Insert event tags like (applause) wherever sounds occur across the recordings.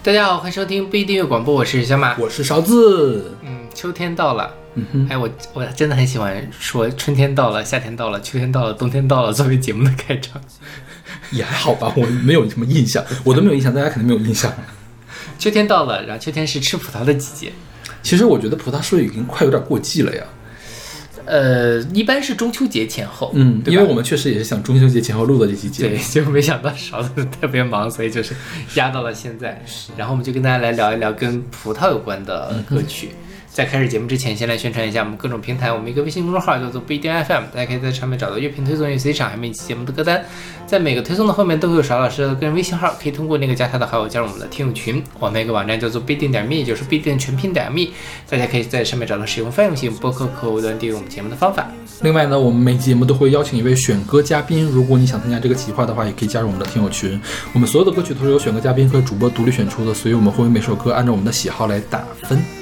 大家好，欢迎收听不一订阅广播，我是小马。我是勺子。嗯，秋天到了，嗯哼，哎，我我真的很喜欢说春天到了，夏天到了，秋天到了，冬天到了作为节目的开场。也还好吧，我没有什么印象，我都没有印象，大家肯定没有印象。秋天到了，然后秋天是吃葡萄的季节。其实我觉得葡萄是不是已经快有点过季了呀？呃，一般是中秋节前后，嗯，因为我们确实也是想中秋节前后录的这期节目对，。结果没想到勺子特别忙，所以就是压到了现在。然后我们就跟大家来聊一聊跟葡萄有关的歌曲。在开始节目之前，先来宣传一下我们各种平台。我们一个微信公众号叫做不一定 FM，大家可以在上面找到乐评推送、乐随场，还有每期节目的歌单。在每个推送的后面都会有邵老师的个人微信号，可以通过那个加他的好友加入我们的听友群。我们一个网站叫做不一定点 me，就是不一定全拼点 me，大家可以在上面找到使用泛用型播客客户端订阅我们节目的方法。另外呢，我们每期节目都会邀请一位选歌嘉宾，如果你想参加这个企划的话，也可以加入我们的听友群。我们所有的歌曲都是由选歌嘉宾和主播独立选出的，所以我们会为每首歌按照我们的喜好来打分。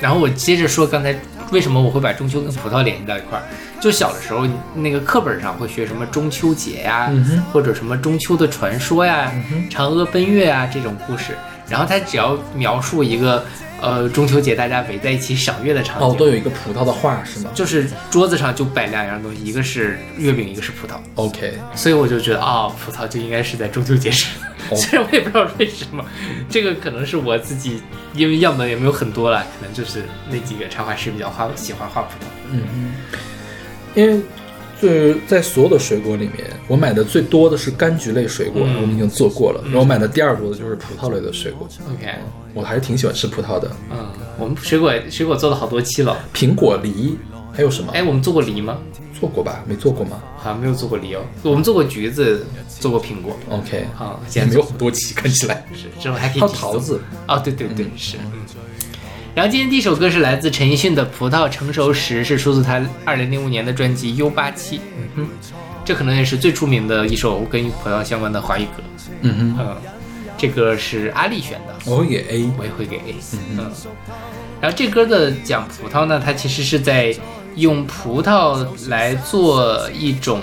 然后我接着说刚才为什么我会把中秋跟葡萄联系到一块儿，就小的时候那个课本上会学什么中秋节呀，嗯或者什么中秋的传说呀、嫦娥奔月啊这种故事，然后他只要描述一个呃中秋节大家围在一起赏月的场景，哦，都有一个葡萄的画是吗？就是桌子上就摆两样东西，一个是月饼，一个是葡萄，？OK，所以我就觉得啊、葡萄就应该是在中秋节吃 (laughs) 虽然我也不知道为什么，这个可能是我自己，因为样本也没有很多了，可能就是那几个插画师比较画喜欢画葡萄。嗯嗯，因为就是在所有的水果里面，我买的最多的是柑橘类水果，嗯我们已经做过了。然后我买的第二多的就是葡萄类的水果，OK，我还是挺喜欢吃葡萄的。嗯，我们水果水果做了好多期了。苹果、梨，还有什么？哎，我们做过梨吗？做过吧？没做过吗好像没有做过梨哦。我们做过橘子，做过苹果。？OK，啊，也现在没有很多期，看起来。是之后还可以桃子，哦，对对对，是。嗯。然后今天第一首歌是来自陈奕迅的《葡萄成熟时》，是出自他二零零五年的专辑《U 八七》。嗯哼，这可能也是最出名的一首跟葡萄相关的华语歌。嗯哼，嗯，这歌是阿丽选的，我会给 A。我也会给 A。嗯，然后这歌的讲葡萄呢，它其实是在用葡萄来做一种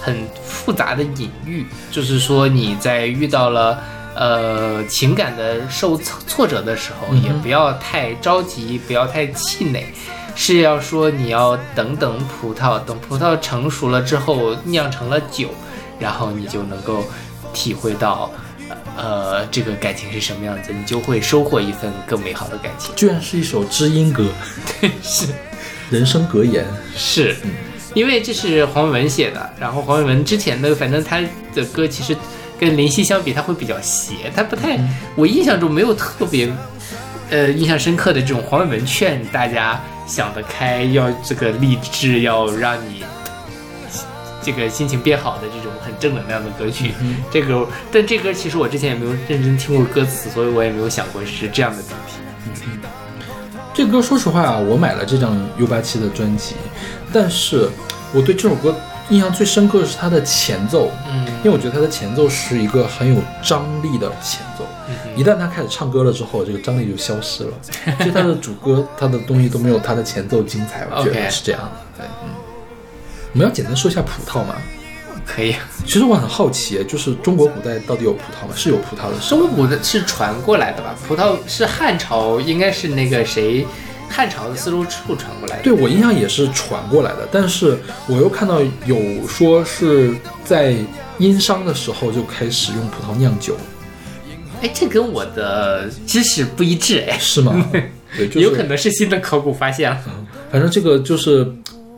很复杂的隐喻，就是说你在遇到了。呃，情感的受挫挫折的时候，也不要太着急，不要太气馁，是要说你要等等葡萄，等葡萄成熟了之后酿成了酒，然后你就能够体会到，呃，这个感情是什么样子，你就会收获一份更美好的感情。居然是一首知音歌，是人生格言。是，因为这是黄伟文写的，然后黄伟文之前的反正他的歌其实跟林夕相比，他会比较邪，他不太，我印象中没有特别，呃，印象深刻的这种黄伟文劝大家想得开，要这个励志，要让你。这个心情变好的这种很正能量的歌曲，这个但这歌其实我之前也没有认真听过歌词，所以我也没有想过是这样的主题。这歌说实话啊，我买了这张 U 八七的专辑，但是我对这首歌印象最深刻的是它的前奏，嗯因为我觉得它的前奏是一个很有张力的前奏。一旦他开始唱歌了之后，这个张力就消失了。(laughs) 其实他的主歌，他的东西都没有他的前奏精彩，我觉得是这样的。对，嗯。我们要简单说一下葡萄嘛。可以。其实我很好奇，就是中国古代到底有葡萄吗？是有葡萄的，中国古代是传过来的吧？葡萄是汉朝，应该是那个谁，汉朝的丝绸之路传过来的。对我印象也是传过来的，但是我又看到有说是在殷商的时候就开始用葡萄酿酒，哎，这跟我的知识不一致哎，是吗？(laughs) 对，就是有可能是新的考古发现了。反正这个就是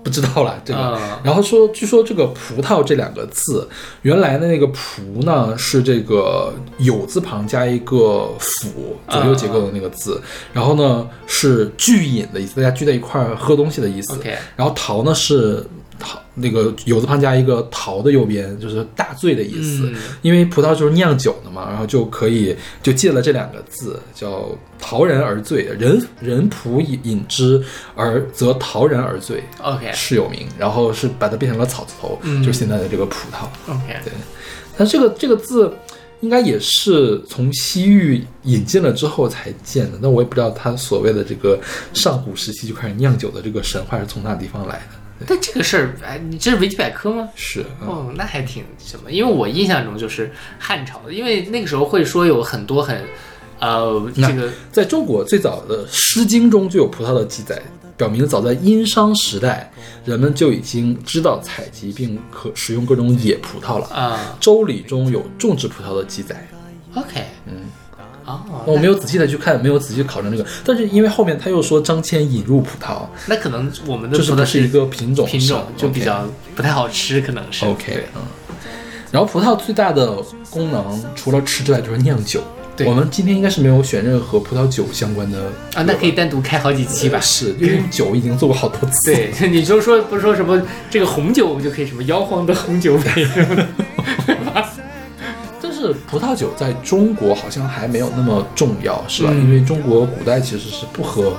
不知道了，这个。嗯然后说，据说这个“葡萄”这两个字，原来的那个“葡”呢是这个酉字旁加一个府左右结构的那个字，然后呢是聚饮的意思，大家聚在一块儿喝东西的意思。然后“桃”呢是陶那个酉字旁加一个“桃”的右边，就是大醉的意思。嗯因为葡萄就是酿酒的嘛，然后就可以就借了这两个字，叫“陶然而醉”，人人仆饮饮之而则陶然而醉。OK 是有名，然后是把它变成了草字头，嗯就是现在的这个葡萄。OK，对，但这个这个字应该也是从西域引进了之后才建的，那我也不知道它所谓的这个上古时期就开始酿酒的这个神话是从哪地方来的。(laughs) 但这个事儿，哎，你这是维基百科吗？是，嗯哦，那还挺什么？因为我印象中就是汉朝，因为那个时候会说有很多很，呃，这个在中国最早的《诗经》中就有葡萄的记载，表明早在殷商时代，人们就已经知道采集并可使用各种野葡萄了。啊、《周礼》中有种植葡萄的记载，o k 我没有仔细的去看，没有仔细考证这个，但是因为后面他又说张骞引入葡萄，那可能我们的就是葡萄不是一个品种品种就比较不太好吃，可能是 OK，嗯。然后葡萄最大的功能除了吃之外就是酿酒。对我们今天应该是没有选任何葡萄酒相关的啊，那可以单独开好几期吧。是，因为酒已经做过好多次。对，(laughs) 你就说不是说什么这个红酒，我们就可以什么摇晃的红酒杯什么的。但 (laughs) 是葡萄酒在中国好像还没有那么重要，是吧？嗯因为中国古代其实是不喝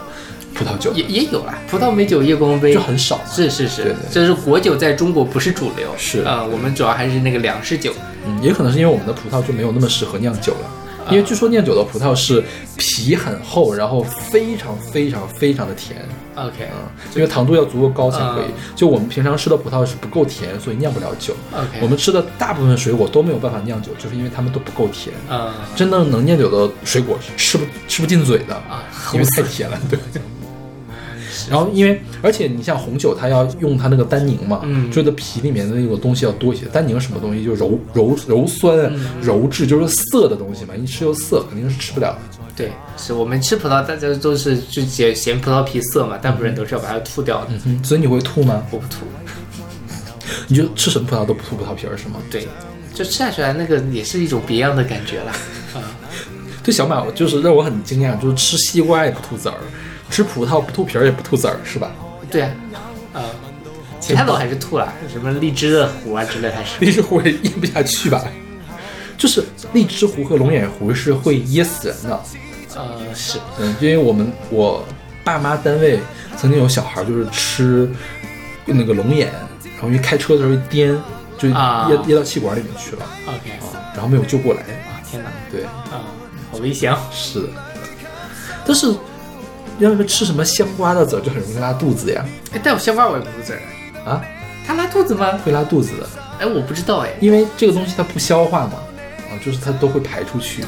葡萄酒也，也有啦，葡萄美酒夜光杯就很少嘛。是是是对对，这是果酒在中国不是主流，是啊、我们主要还是那个粮食酒。嗯，也可能是因为我们的葡萄就没有那么适合酿酒了。因为据说酿酒的葡萄是皮很厚，然后非常非常非常的甜，OK 嗯，因为糖度要足够高才可以嗯。就我们平常吃的葡萄是不够甜，所以酿不了酒。OK，我们吃的大部分水果都没有办法酿酒，就是因为它们都不够甜。嗯真的能酿酒的水果是吃不吃不进嘴的啊，因为太甜了。对。然后，因为而且你像红酒，它要用它那个单宁嘛，嗯就是它皮里面的那个东西要多一些。单宁什么东西？就柔柔柔酸、嗯柔质，就是涩的东西嘛。你吃又涩，肯定是吃不了的。对，是我们吃葡萄，大家都是就嫌嫌葡萄皮涩嘛，大部分人都是要把它吐掉的。嗯，所以你会吐吗？我不吐，你就吃什么葡萄都不吐葡萄皮儿是吗？对，就吃下去来那个也是一种别样的感觉了。(laughs) 啊，对小马就是让我很惊讶，就是吃西瓜也不吐籽儿，吃葡萄不吐皮儿也不吐籽儿，是吧？对啊，呃，其他的我还是吐了，什么荔枝的核啊之类还是。荔枝核也咽不下去吧？就是荔枝核和龙眼核是会噎死人的。呃，是，嗯，因为我们我爸妈单位曾经有小孩就是吃那个龙眼，然后因为开车的时候一颠，就噎、啊噎到气管里面去了 OK，啊，然后没有救过来。啊，天哪，对，啊，好危险哦。是的。但是要是吃什么香瓜的籽儿就很容易拉肚子呀。哎，但我香瓜我也不吐籽儿，啊，它拉肚子吗？会拉肚子的，哎，我不知道哎，因为这个东西它不消化嘛，啊，就是它都会排出去。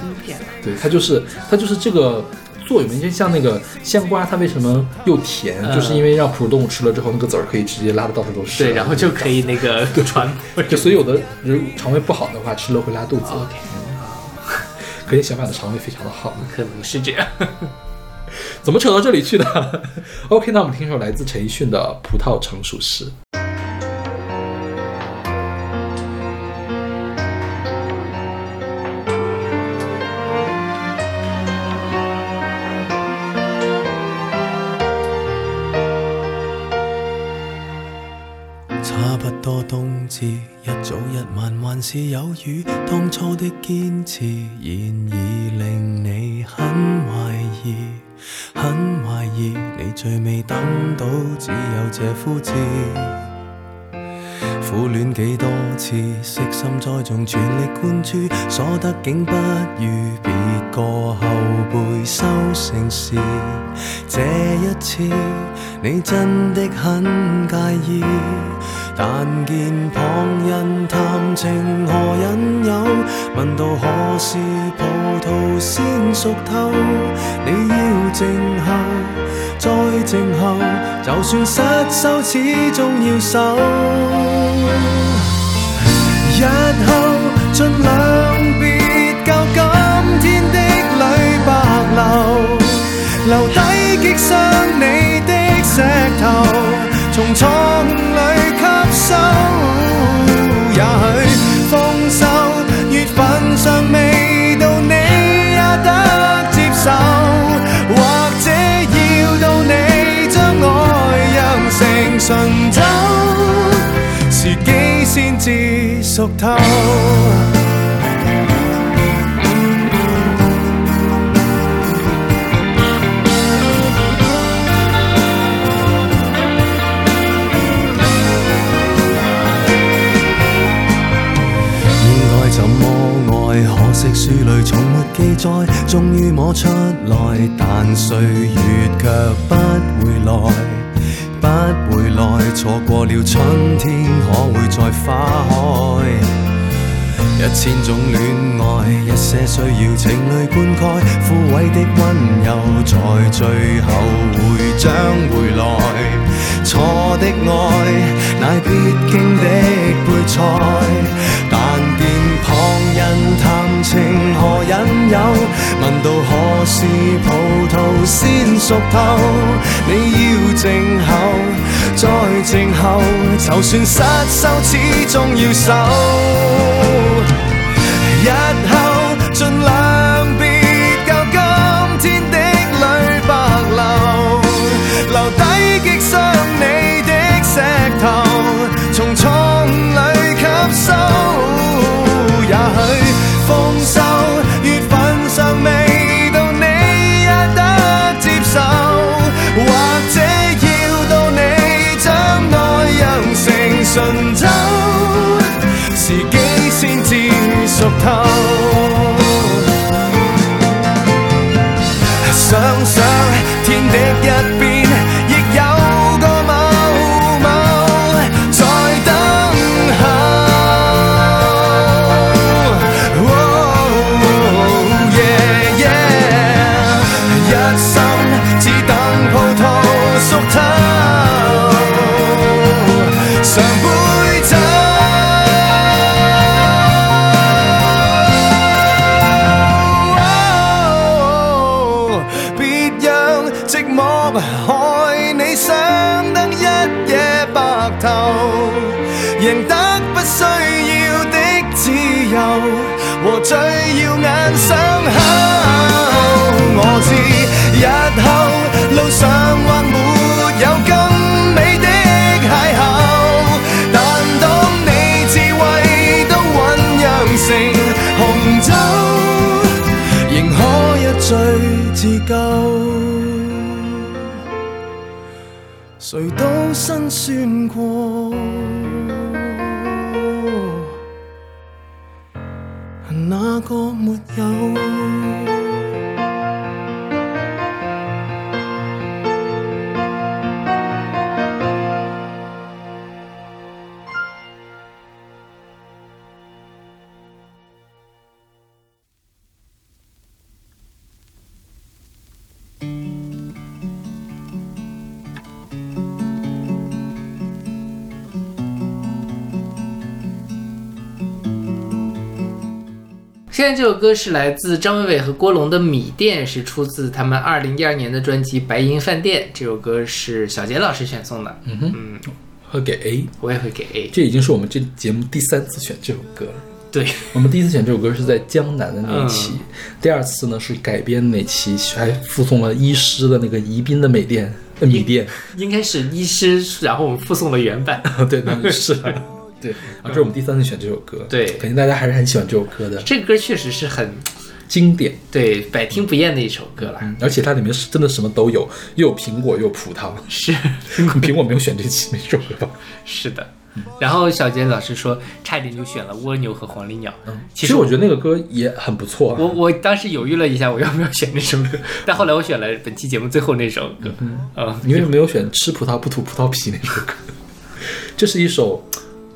对，它就是它就是这个作用，就像那个香瓜，它为什么又甜，嗯就是因为让哺乳动物吃了之后，那个籽儿可以直接拉的到处都是。对，然后就可以那个传播。就所以有的人肠胃不好的话，吃了会拉肚子。OK，可见小马的肠胃非常的好。可能是这样。怎么扯到这里去的？OK，那我们听首来自陈奕迅的《葡萄成熟时》。差不多冬至，一早一晚还是有雨。当初的坚持，现已只有這呼召。苦戀幾多次，悉心栽種，全力灌注，所得竟不如別個後輩收成時。這一次，你真的很介意，但見旁人談情何引誘，問到何時葡萄先熟透，你要靜候。再靜候，就算失手，始終要守。日後盡量別教今天的淚白流，留低擊傷你的石頭，從錯誤裏吸收。也許豐收月份尚未到，你也得接受，成醇酒，時機先至熟透。應該怎麼愛？可惜書裏從沒記載，終於摸出來，但歲月卻不回來，不會來，錯過了春天，可會再花開？一千種戀愛，一些需要情侶灌溉，枯萎的溫柔在最後會將回來。錯的愛，乃必經的配菜，但見旁人談情何引誘，問到何時葡萄先熟透，你要靜候，再靜候，就算失手，始終要守。日後盡量辛酸过，在这首歌是来自张伟伟和郭龙的《米店》，是出自他们二零一二年的专辑《白银饭店》。这首歌是小杰老师选送的，嗯哼，嗯，会给 A，我也会给 A。这已经是我们这节目第三次选这首歌了。对，我们第一次选这首歌是在江南的那一期，嗯第二次呢是改编那期，还附送了医师的那个宜宾的美店、呃、米店。应该是医师，然后我们附送了原版。(laughs) 对，那是。(laughs) (laughs) 对，啊，这是我们第三次选这首歌。对肯定大家还是很喜欢这首歌的，这个歌确实是很经典。对百听不厌的一首歌了。嗯，而且它里面是真的什么都有，又有苹果又有葡萄。是苹果没有选这期那首歌吧？(laughs) 是的。然后小杰老师说，差一点就选了蜗牛和黄鹂鸟。其实其实我觉得那个歌也很不错、啊。我我当时犹豫了一下，我要不要选那首歌，但后来我选了本期节目最后那首歌。嗯，你为什么没有选吃葡萄不吐葡萄皮那首歌？(laughs) 这是一首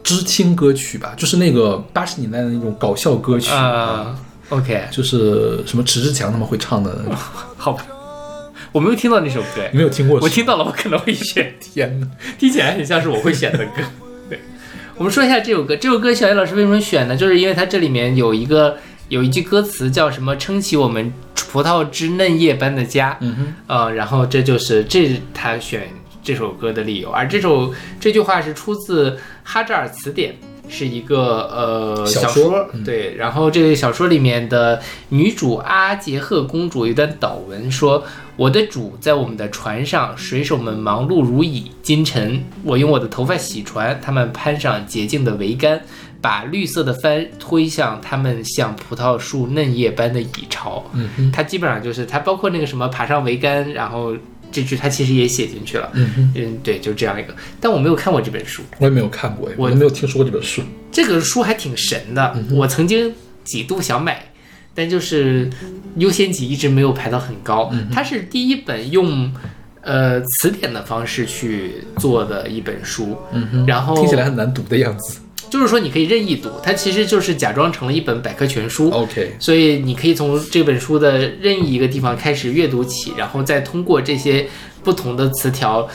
知青歌曲吧，就是那个八十年代的那种搞笑歌曲啊、OK，就是什么迟志强他们会唱的，(laughs) 好吧，我没有听到那首歌，你没有听过？我听到了，我可能会选，(laughs) 天哪！听起来很像是我会选的歌。(laughs) 对，我们说一下这首歌，这首歌小叶老师为什么选呢？就是因为它这里面有一个有一句歌词叫什么“撑起我们葡萄枝嫩叶般的家”，嗯哼，呃，然后这就是这是他选这首歌的理由，而这首这句话是出自《哈扎尔词典》，是一个呃小小说嗯对，然后这个小说里面的女主阿杰赫公主有一段祷文说：“我的主在我们的船上，水手们忙碌如蚁。今晨，我用我的头发洗船，他们攀上洁净的桅杆，把绿色的帆推向他们像葡萄树嫩叶般的蚁巢。”嗯哼，它基本上就是它包括那个什么爬上桅杆，然后这句他其实也写进去了。嗯，嗯，对，就这样一个。但我没有看过这本书，我也没有看过，我我也没有听说过这本书。这个书还挺神的。嗯我曾经几度想买，但就是优先级一直没有排到很高。嗯它是第一本用呃词典的方式去做的一本书。嗯哼，然后听起来很难读的样子。就是说你可以任意读，它其实就是假装成了一本百科全书。OK，所以你可以从这本书的任意一个地方开始阅读起，然后再通过这些不同的词条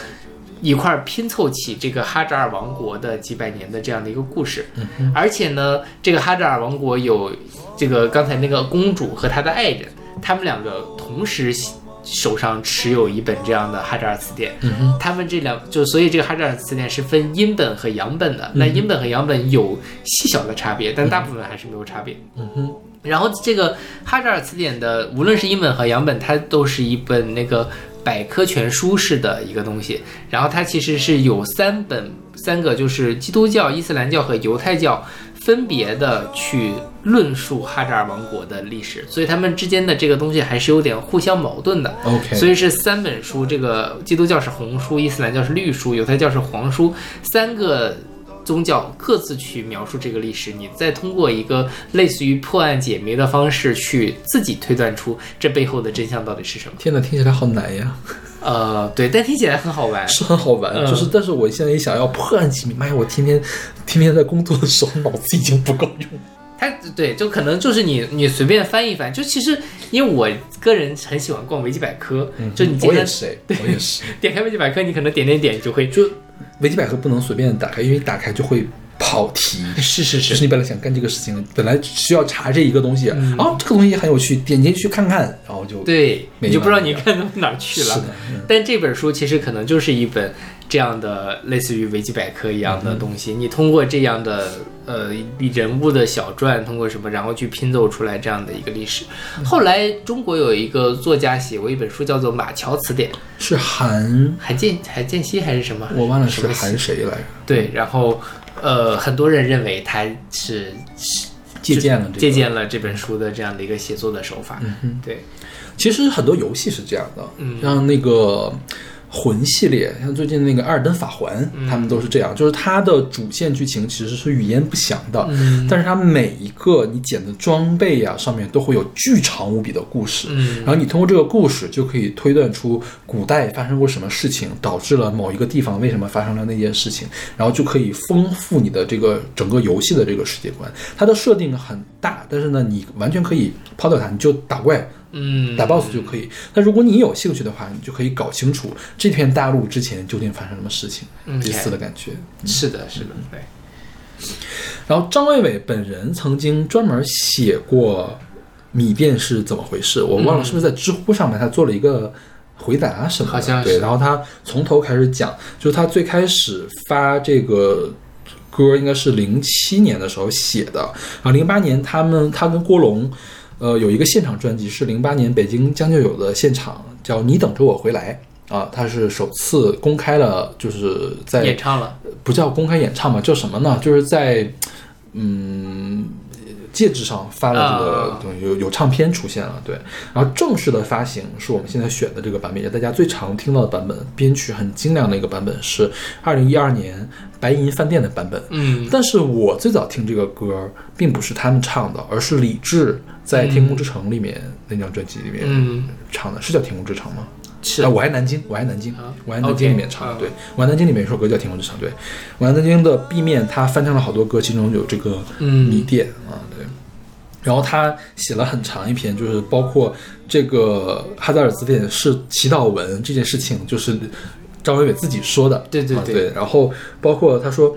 一块儿拼凑起这个哈扎尔王国的几百年的这样的一个故事。而且呢，这个哈扎尔王国有这个刚才那个公主和她的爱人，他们两个同时手上持有一本这样的哈扎尔词典。嗯他们这两就所以这个哈扎尔词典是分阴本和洋本的。那阴本和洋本有细小的差别，但大部分还是没有差别。嗯哼然后这个哈扎尔词典的，无论是英本和洋本，它都是一本那个百科全书式的一个东西。然后它其实是有三本，三个就是基督教、伊斯兰教和犹太教分别的去论述哈扎尔王国的历史，所以他们之间的这个东西还是有点互相矛盾的。OK 所以是三本书，这个基督教是红书，伊斯兰教是绿书，犹太教是黄书，三个宗教各自去描述这个历史，你再通过一个类似于破案解谜的方式去自己推断出这背后的真相到底是什么。天哪，听起来好难呀，呃，对，但听起来很好玩。是很好玩，嗯就是但是我现在一想要破案解谜，妈呀，我天天天天在工作的时候脑子已经不够用。它对，就可能就是你你随便翻一翻，就其实因为我个人很喜欢逛维基百科，就你我经常也是哎，我也是。(laughs) 点开维基百科，你可能点点点就会就维基百科不能随便打开，因为打开就会跑题。(laughs) 是是就是你本来想干这个事情，本来需要查这一个东西，嗯啊，这个东西很有趣，点进去看看，然后就对，你就不知道你看到哪儿去了。是的，嗯但这本书其实可能就是一本这样的类似于维基百科一样的东西，你通过这样的呃人物的小传，通过什么，然后去拼凑出来这样的一个历史。后来中国有一个作家写过一本书，叫做《马桥词典》，是韩，韩建韩建熙还是什么？我忘了是韩谁来着，对，然后呃，很多人认为他是是借鉴了这个借鉴了这本书的这样的一个写作的手法。嗯对，其实很多游戏是这样的，嗯像那个魂系列，像最近那个《艾尔登法环》，嗯他们都是这样，就是它的主线剧情其实是语言不详的，嗯但是它每一个你捡的装备呀、上面都会有巨长无比的故事，嗯然后你通过这个故事就可以推断出古代发生过什么事情，导致了某一个地方为什么发生了那件事情，然后就可以丰富你的这个整个游戏的这个世界观。它的设定很大，但是呢，你完全可以抛掉它，你就打怪。嗯，打 BOSS 就可以，那如果你有兴趣的话，你就可以搞清楚这片大陆之前究竟发生什么事情，嗯类似的感觉。是的，是的，对。然后张伟伟本人曾经专门写过米店是怎么回事，我忘了是不是在知乎上面他做了一个回答什么的，好像是对，然后他从头开始讲，就是他最开始发这个。歌应该是零七年的时候写的，然后零八年他们他跟郭龙，呃，有一个现场专辑是零八年北京将就有的现场，叫《你等着我回来》啊，他是首次公开了，就是在演唱了，不叫公开演唱吧，叫什么呢？就是在嗯戒指上发了这个啊东西，有有唱片出现了，对。然后正式的发行是我们现在选的这个版本，也大家最常听到的版本，编曲很精良的一个版本是二零一二年白银饭店的版本。嗯但是我最早听这个歌，并不是他们唱的，而是李志在《天空之城》里面、那张专辑里面嗯，唱的，是叫《天空之城》吗？是啊，我爱南京，我爱南京啊，我爱南京里面唱的，嗯对，我爱南京里面有一首歌叫《天空之城》，对，我爱南京的 B 面他翻唱了好多歌，其中有这个嗯米店啊，对。然后他写了很长一篇，就是包括这个哈扎尔词典是祈祷文这件事情，就是张伟伟自己说的，对对对。然后包括他说，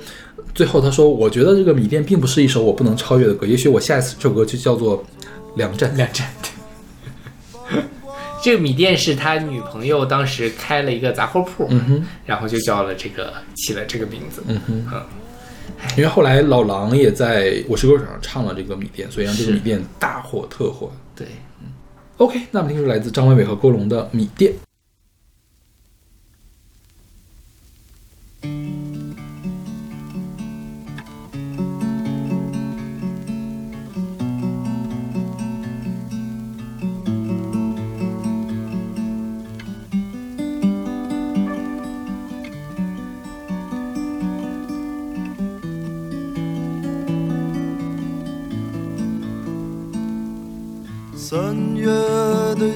最后他说，我觉得这个米店并不是一首我不能超越的歌，也许我下一次这首歌就叫做《两站》。两站。(laughs) 这个米店是他女朋友当时开了一个杂货铺，嗯哼，然后就叫了这个起了这个名字。嗯哼嗯，因为后来老狼也在《我是歌手》上唱了这个米店，所以让这个米店大火特火。对，嗯 OK，那么听出来自张伟伟和郭龙的米店。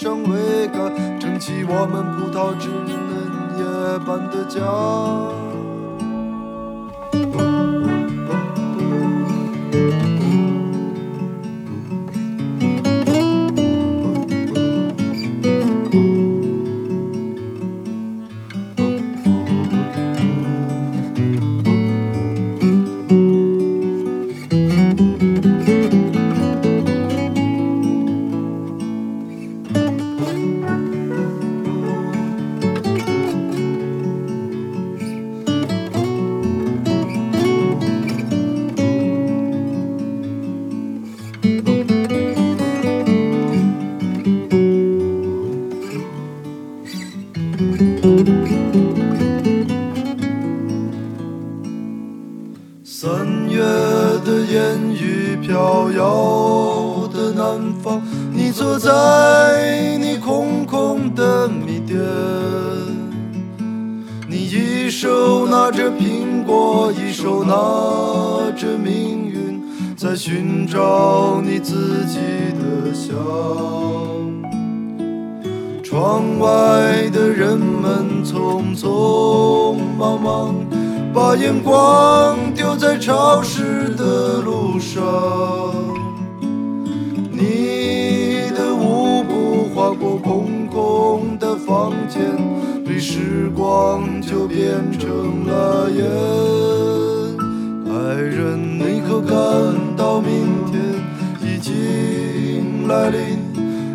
上桅杆，撑起我们葡萄枝嫩叶般的家。三月的烟雨飘摇的南方，你坐在你空空的米店，你一手拿着苹果，一手拿着命运，在寻找你自己的香。窗外的人们匆匆忙忙，把眼光丢在潮湿的路上。你的舞步划过空空的房间被，时光就变成了烟。爱人，你可感到明天已经来临？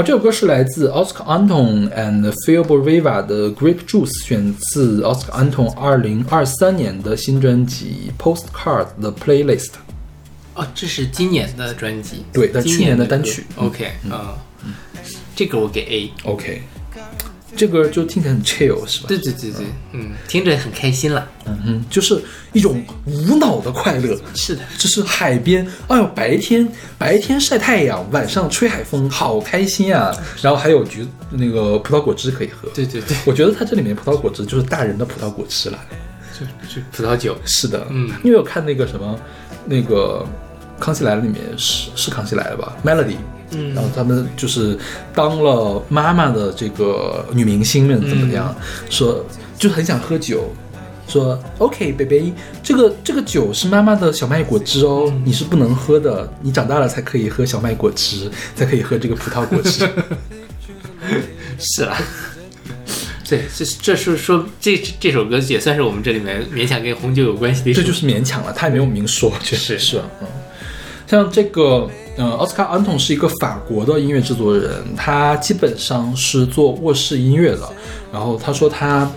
好，这首歌是来自 Oscar Anton and Phil Boriva 的 Grape Juice，选自 Oscar Anton 二零二三年的新专辑 Postcard 的 Playlist。哦，这是今年的专辑，对但去年的单曲 OK，嗯，这个我给 A。OK，这歌就听起来很 chill 是吧？对对对对，嗯，听着很开心了。嗯，就是一种无脑的快乐。是的，就是海边，哎呦，白天白天晒太阳，晚上吹海风，好开心啊！然后还有橘那个葡萄果汁可以喝。对对对，我觉得它这里面葡萄果汁就是大人的葡萄果汁了。就就葡萄酒。是的，嗯因为我看那个什么，那个《康熙来了》里面是是《康熙来了》吧，Melody，嗯然后他们就是当了妈妈的这个女明星们怎么样，说就很想喝酒。说 OK，baby，这个这个酒是妈妈的小麦果汁哦，你是不能喝的，你长大了才可以喝小麦果汁，才可以喝这个葡萄果汁。(laughs) 是啊。对，这这是说这这首歌也算是我们这里面勉强跟红酒有关系的这就是勉强了，他也没有明说，确实是？嗯，像这个，呃，奥斯卡·安东是一个法国的音乐制作人，他基本上是做卧室音乐的。然后他说他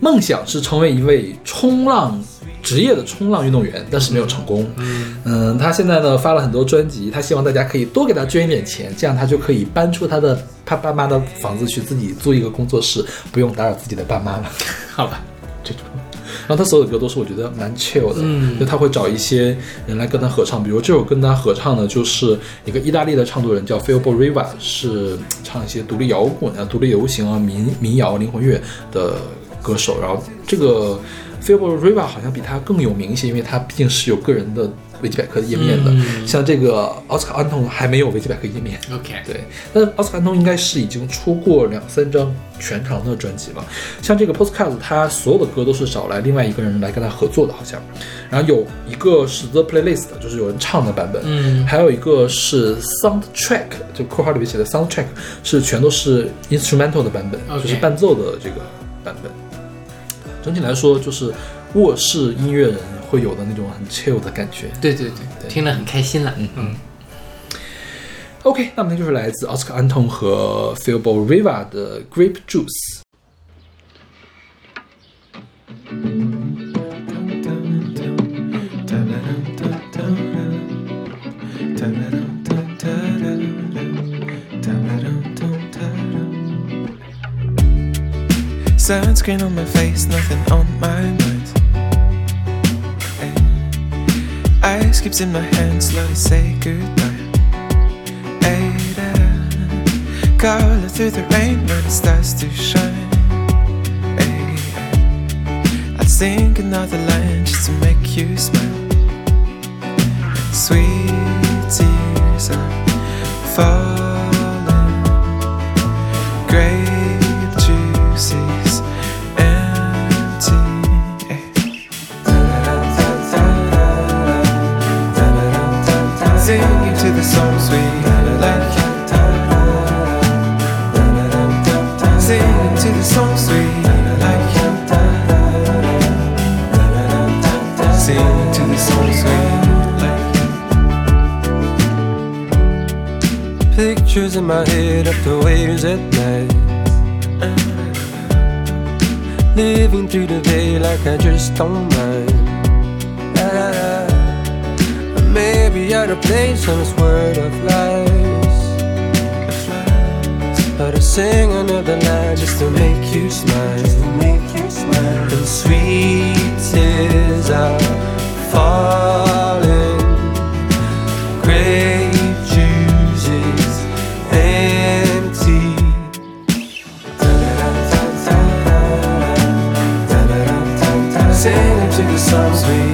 梦想是成为一位冲浪职业的冲浪运动员，但是没有成功。嗯他现在呢发了很多专辑，他希望大家可以多给他捐一点钱，这样他就可以搬出他的他爸妈的房子去自己租一个工作室，不用打扰自己的爸妈了。(laughs) 好吧？这种。然后他所有的歌都是我觉得蛮 chill 的，嗯就他会找一些人来跟他合唱，比如这首跟他合唱的就是一个意大利的唱作人叫 Phil Boriva，是唱一些独立摇滚啊、独立流行啊、民民谣、灵魂乐的歌手。然后这个 Phil Boriva 好像比他更有名一些，因为他毕竟是有个人的维基百科页面的，嗯像这个奥斯卡安东还没有维基百科页面。OK，对，但是奥斯卡安东应该是已经出过两三张全长的专辑了。像这个 Postcard，他所有的歌都是找来另外一个人来跟他合作的，好像。然后有一个是 The Playlist，就是有人唱的版本，嗯还有一个是 Soundtrack，就括号里面写的 Soundtrack 是全都是 instrumental 的版本就是伴奏的这个版本。整体来说，就是卧室音乐人会有的那种很 chill 的感觉。对对对，听了很开心了。嗯嗯 OK，那么这就是来自奥斯卡安东和 Phil Boriva 的 Grape Juice。Sunscreen on my face, nothing on my mind. Ay. Ice cubes in my hand, slowly say goodbye. Ay, da. Color through the rain when it starts to shine. Ay, ay. I'd sing another line just to make you smile. Sweet tears are falling. Songs we. Singing to the songs we like. Singing to the songs we. Pictures in my head of the waves at night. Living through the day like I just don't mind. Out of place on this word of lies. But I sing another line just to make you smile. Just to make you smile. And sweet tears are falling. Grape juices empty. Singing to the songs we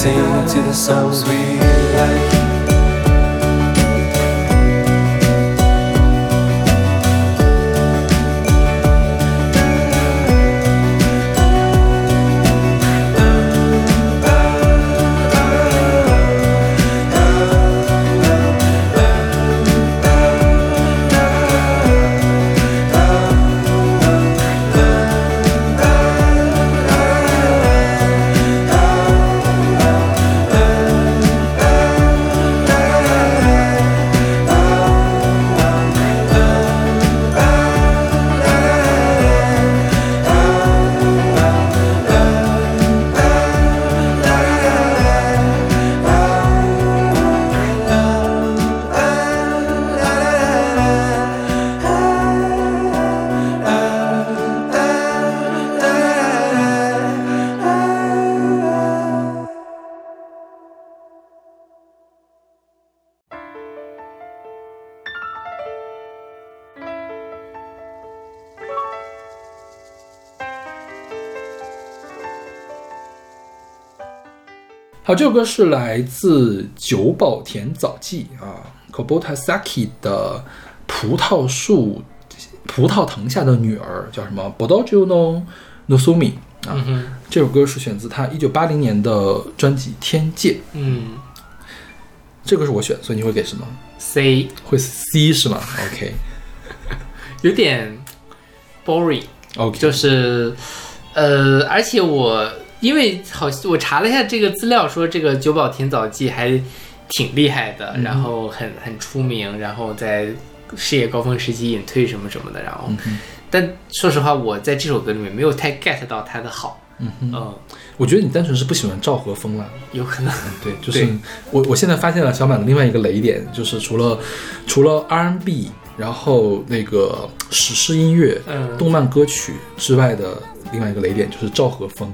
Singing to the songs we like. 好，这首歌是来自久保田早纪啊，Kobota Saki 的葡萄树葡萄藤下的女儿，叫什么 Bodojo no Nosumi 啊。嗯，这首歌是选自他一九八零年的专辑《天界》，嗯这个是我选，所以你会给什么？，C 会 C 是吗？OK (laughs) 有点 boring，OK，就是呃，而且我因为好，我查了一下这个资料，说这个久保田早纪还挺厉害的，嗯。然后很很出名，然后在事业高峰时期隐退什么什么的，然后，嗯但说实话，我在这首歌里面没有太 get 到他的好，嗯哼，嗯，我觉得你单纯是不喜欢赵和风了。有可能，对，就 (laughs) 是我我现在发现了小满的另外一个雷点，就是除了除了 R&B，然后那个史诗音乐、嗯。动漫歌曲之外的另外一个雷点就是赵和风。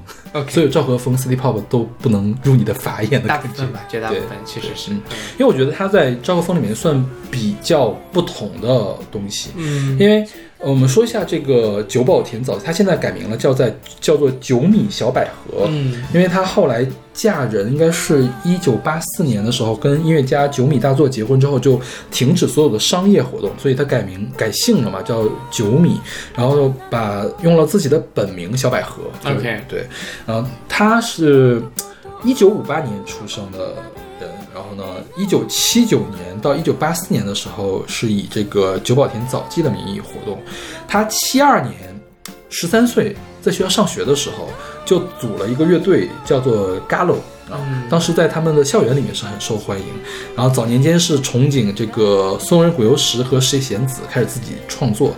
所有赵和风、City Pop 都不能入你的法眼的感觉大部分。吧，绝大部分其实是，嗯。因为我觉得他在赵和风里面算比较不同的东西，嗯。因为呃我们说一下这个久保田早，他现在改名了，叫在叫做九米小百合，嗯。因为她后来嫁人，应该是一九八四年的时候，跟音乐家九米大作结婚之后，就停止所有的商业活动，所以她改名改姓了嘛，叫九米，然后把用了自己的本名小百合。OK 对，然后她是一九五八年出生的人，然后呢，一九七九年到一九八四年的时候是以这个久保田早纪的名义活动，他七二年十三岁在学校上学的时候，就组了一个乐队，叫做 Gallo 啊。嗯当时在他们的校园里面是很受欢迎。然后早年间是憧憬这个松仁谷由实和石野贤子，开始自己创作。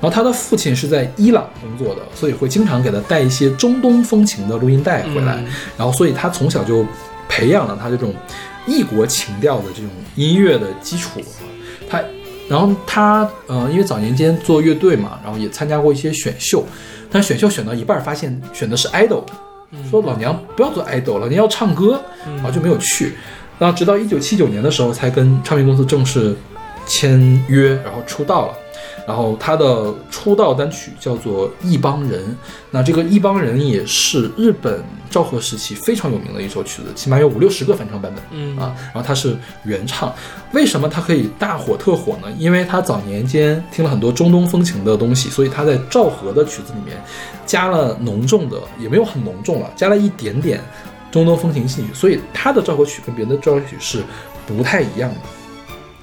然后他的父亲是在伊朗工作的，所以会经常给他带一些中东风情的录音带回来。嗯然后所以他从小就培养了他这种异国情调的这种音乐的基础。他，然后他呃，因为早年间做乐队嘛，然后也参加过一些选秀，但选秀选到一半发现选的是 idol，说老娘不要做 idol，老娘要唱歌，然后就没有去。然后直到一九七九年的时候，才跟唱片公司正式签约，然后出道了。然后他的出道单曲叫做《一帮人》，那这个《一帮人》也是日本昭和时期非常有名的一首曲子，起码有五六十个翻唱版本。嗯啊，然后他是原唱，为什么他可以大火特火呢？因为他早年间听了很多中东风情的东西，所以他在昭和的曲子里面加了浓重的，也没有很浓重了，加了一点点中东风情进去，所以他的昭和曲跟别人的昭和曲是不太一样的。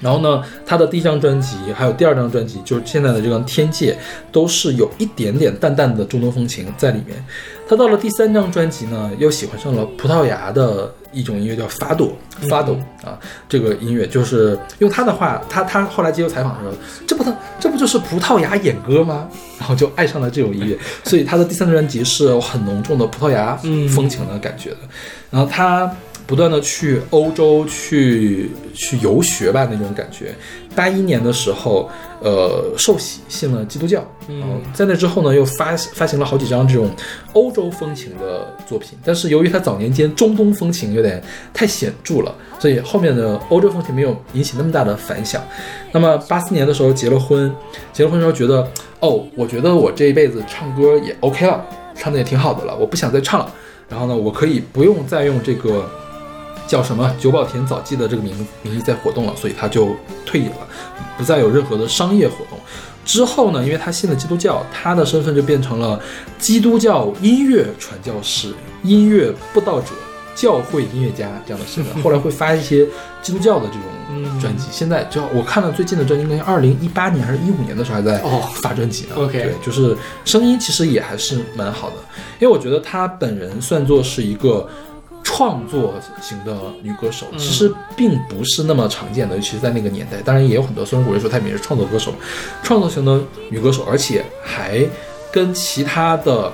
然后呢，他的第一张专辑还有第二张专辑，就是现在的这张《天界》，都是有一点点淡淡的中东风情在里面。他到了第三张专辑呢，又喜欢上了葡萄牙的一种音乐，叫法朵，法朵啊，这个音乐就是用他的话，他他后来接受采访的时候，这不他这不就是葡萄牙演歌吗？然后就爱上了这种音乐，所以他的第三张专辑是有很浓重的葡萄牙嗯风情的感觉的。然后他不断的去欧洲去去游学吧那种感觉。八一年的时候，呃，受洗信了基督教，然后在那之后呢，又发发行了好几张这种欧洲风情的作品。但是由于他早年间中东风情有点太显著了，所以后面的欧洲风情没有引起那么大的反响。那么八四年的时候结了婚，结了婚之后觉得，哦，我觉得我这一辈子唱歌也 OK 了，唱的也挺好的了，我不想再唱了。然后呢，我可以不用再用这个叫什么久保田早纪的这个名名义在活动了，所以他就退隐了，不再有任何的商业活动。之后呢，因为他信了基督教，他的身份就变成了基督教音乐传教士、音乐布道者、教会音乐家这样的身份。(laughs) 后来会发一些基督教的这种专辑。现在就我看了最近的专辑，应该二零一八年还是一五年的时候还在哦发专辑呢。OK 对，就是声音其实也还是蛮好的，因为我觉得他本人算作是一个。创作型的女歌手其实并不是那么常见的，尤其是在那个年代。当然也有很多，虽然古人说她也是创作歌手，创作型的女歌手，而且还跟其他的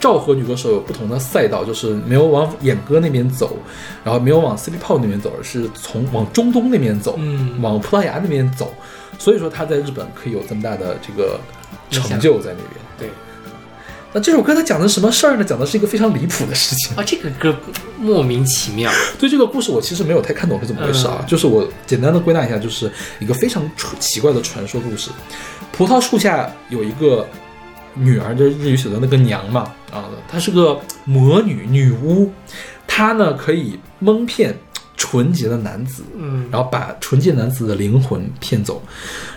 昭和女歌手有不同的赛道，就是没有往演歌那边走，然后没有往 City Pop 那边走，而是从往中东那边走，嗯往葡萄牙那边走。所以说她在日本可以有这么大的这个成就在那边。对那这首歌它讲的什么事儿呢？讲的是一个非常离谱的事情。啊，这个歌莫名其妙，(laughs) 对这个故事，我其实没有太看懂是怎么回事啊。就是我简单的归纳一下，就是一个非常传奇怪的传说故事。葡萄树下有一个女儿，就是日语写的那个娘嘛，啊，她是个魔女女巫，她呢可以蒙骗纯洁的男子，嗯然后把纯洁男子的灵魂骗走。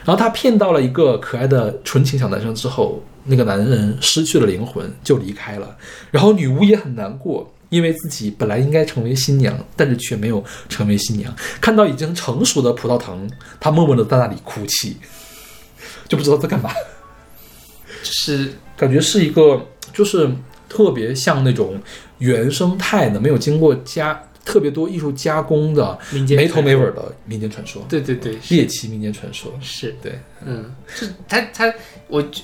然后他骗到了一个可爱的纯情小男生之后，那个男人失去了灵魂就离开了。然后女巫也很难过，因为自己本来应该成为新娘，但是却没有成为新娘。看到已经成熟的葡萄藤，她默默的在那里哭泣，就不知道在干嘛。是感觉是一个就是特别像那种原生态的，没有经过加特别多艺术加工的民间没头没尾的民间传说，对对对，猎奇民间传说。是，对，嗯，是他他我觉。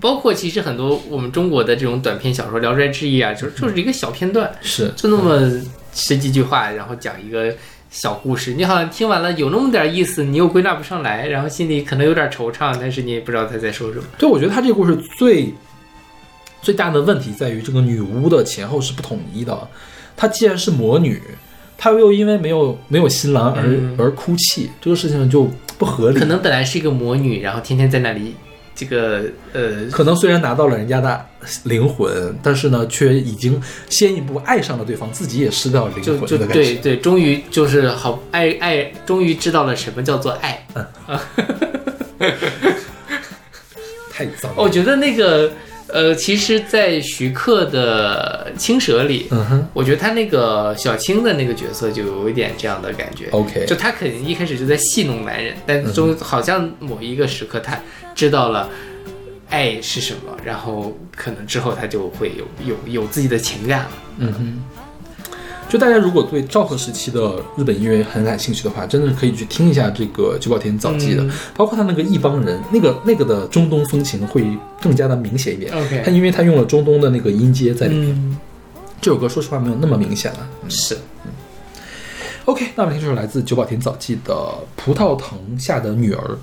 包括其实很多我们中国的这种短篇小说，《聊斋志异》啊，就是就是一个小片段，是就那么十几句话，然后讲一个小故事。你好像听完了有那么点意思，你又归纳不上来，然后心里可能有点惆怅，但是你也不知道他在说什么。对，我觉得他这个故事最最大的问题在于这个女巫的前后是不统一的。她既然是魔女，她又因为没有没有新郎而、嗯而哭泣，这个事情就不合理。可能本来是一个魔女，然后天天在那里这个呃，可能虽然拿到了人家的灵魂，但是呢，却已经先一步爱上了对方，自己也失掉了灵就就魂的感觉。对对，终于就是好爱爱，终于知道了什么叫做爱。嗯 (laughs) 太脏了。我觉得那个呃，其实，在徐克的《青蛇》里，嗯哼我觉得他那个小青的那个角色就有一点这样的感觉。，OK，就他肯定一开始就在戏弄男人，但中好像某一个时刻他知道了爱是什么，然后可能之后他就会有有有自己的情感了。嗯哼。就大家如果对昭和时期的日本音乐很感兴趣的话，真的是可以去听一下这个久保田早纪的，嗯。包括他那个一帮人，那个那个的中东风情会更加的明显一点。OK 他因为他用了中东的那个音阶在里面，嗯，这首歌说实话没有那么明显了。嗯。是。OK，那我们听这首来自久保田早纪的《葡萄藤下的女儿》。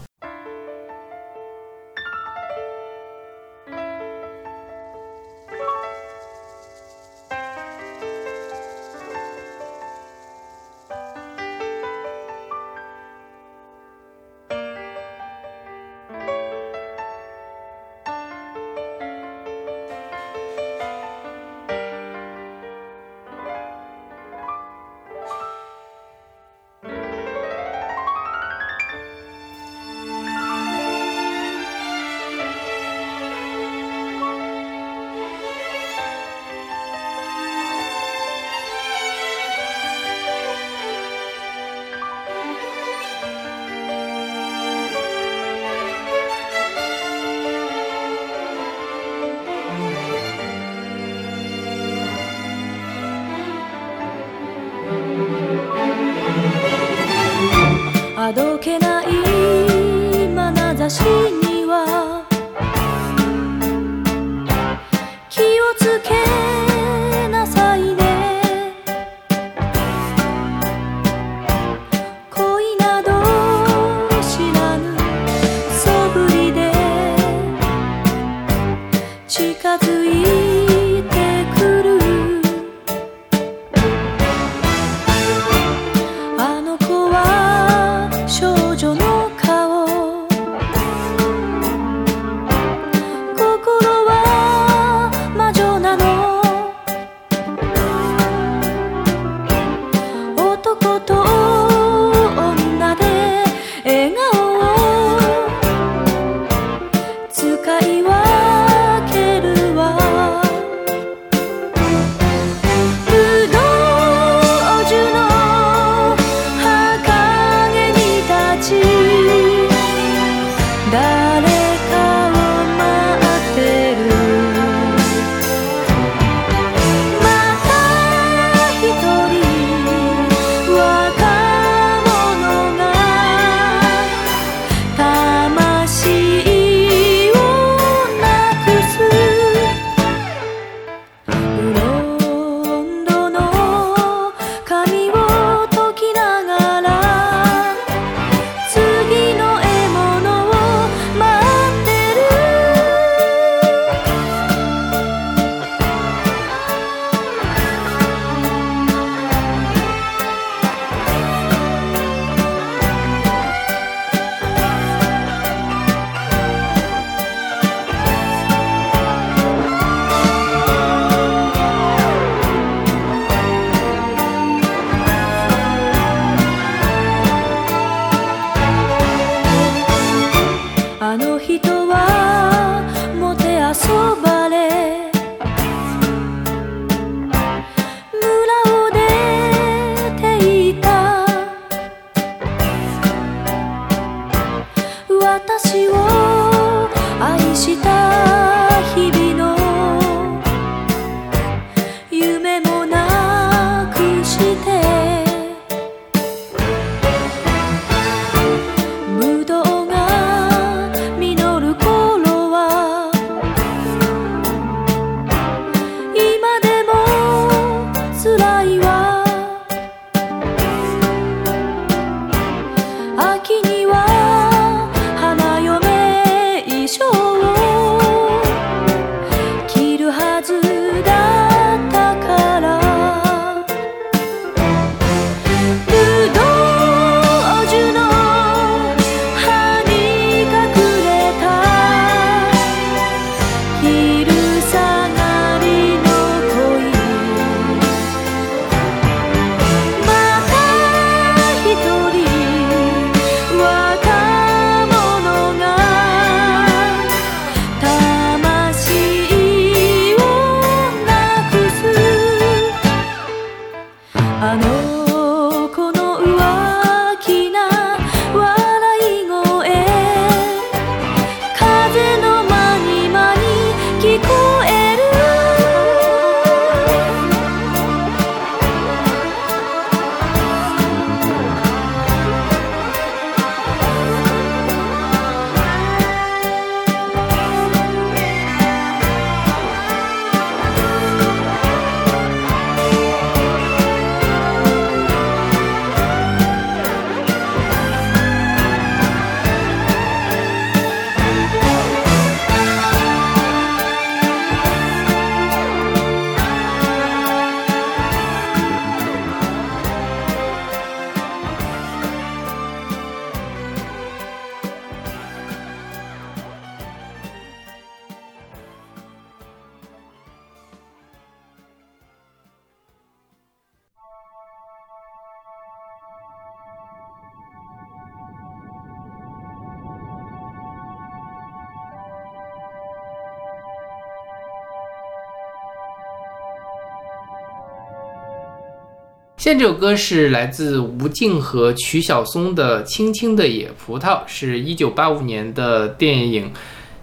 现在这首歌是来自吴静和曲晓松的《青青的野葡萄》，是一九八五年的电影《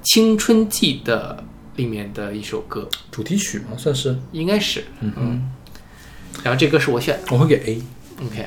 青春记》的里面的一首歌，主题曲吗，算是。应该是，嗯。然后这歌是我选的我会给 A。，OK。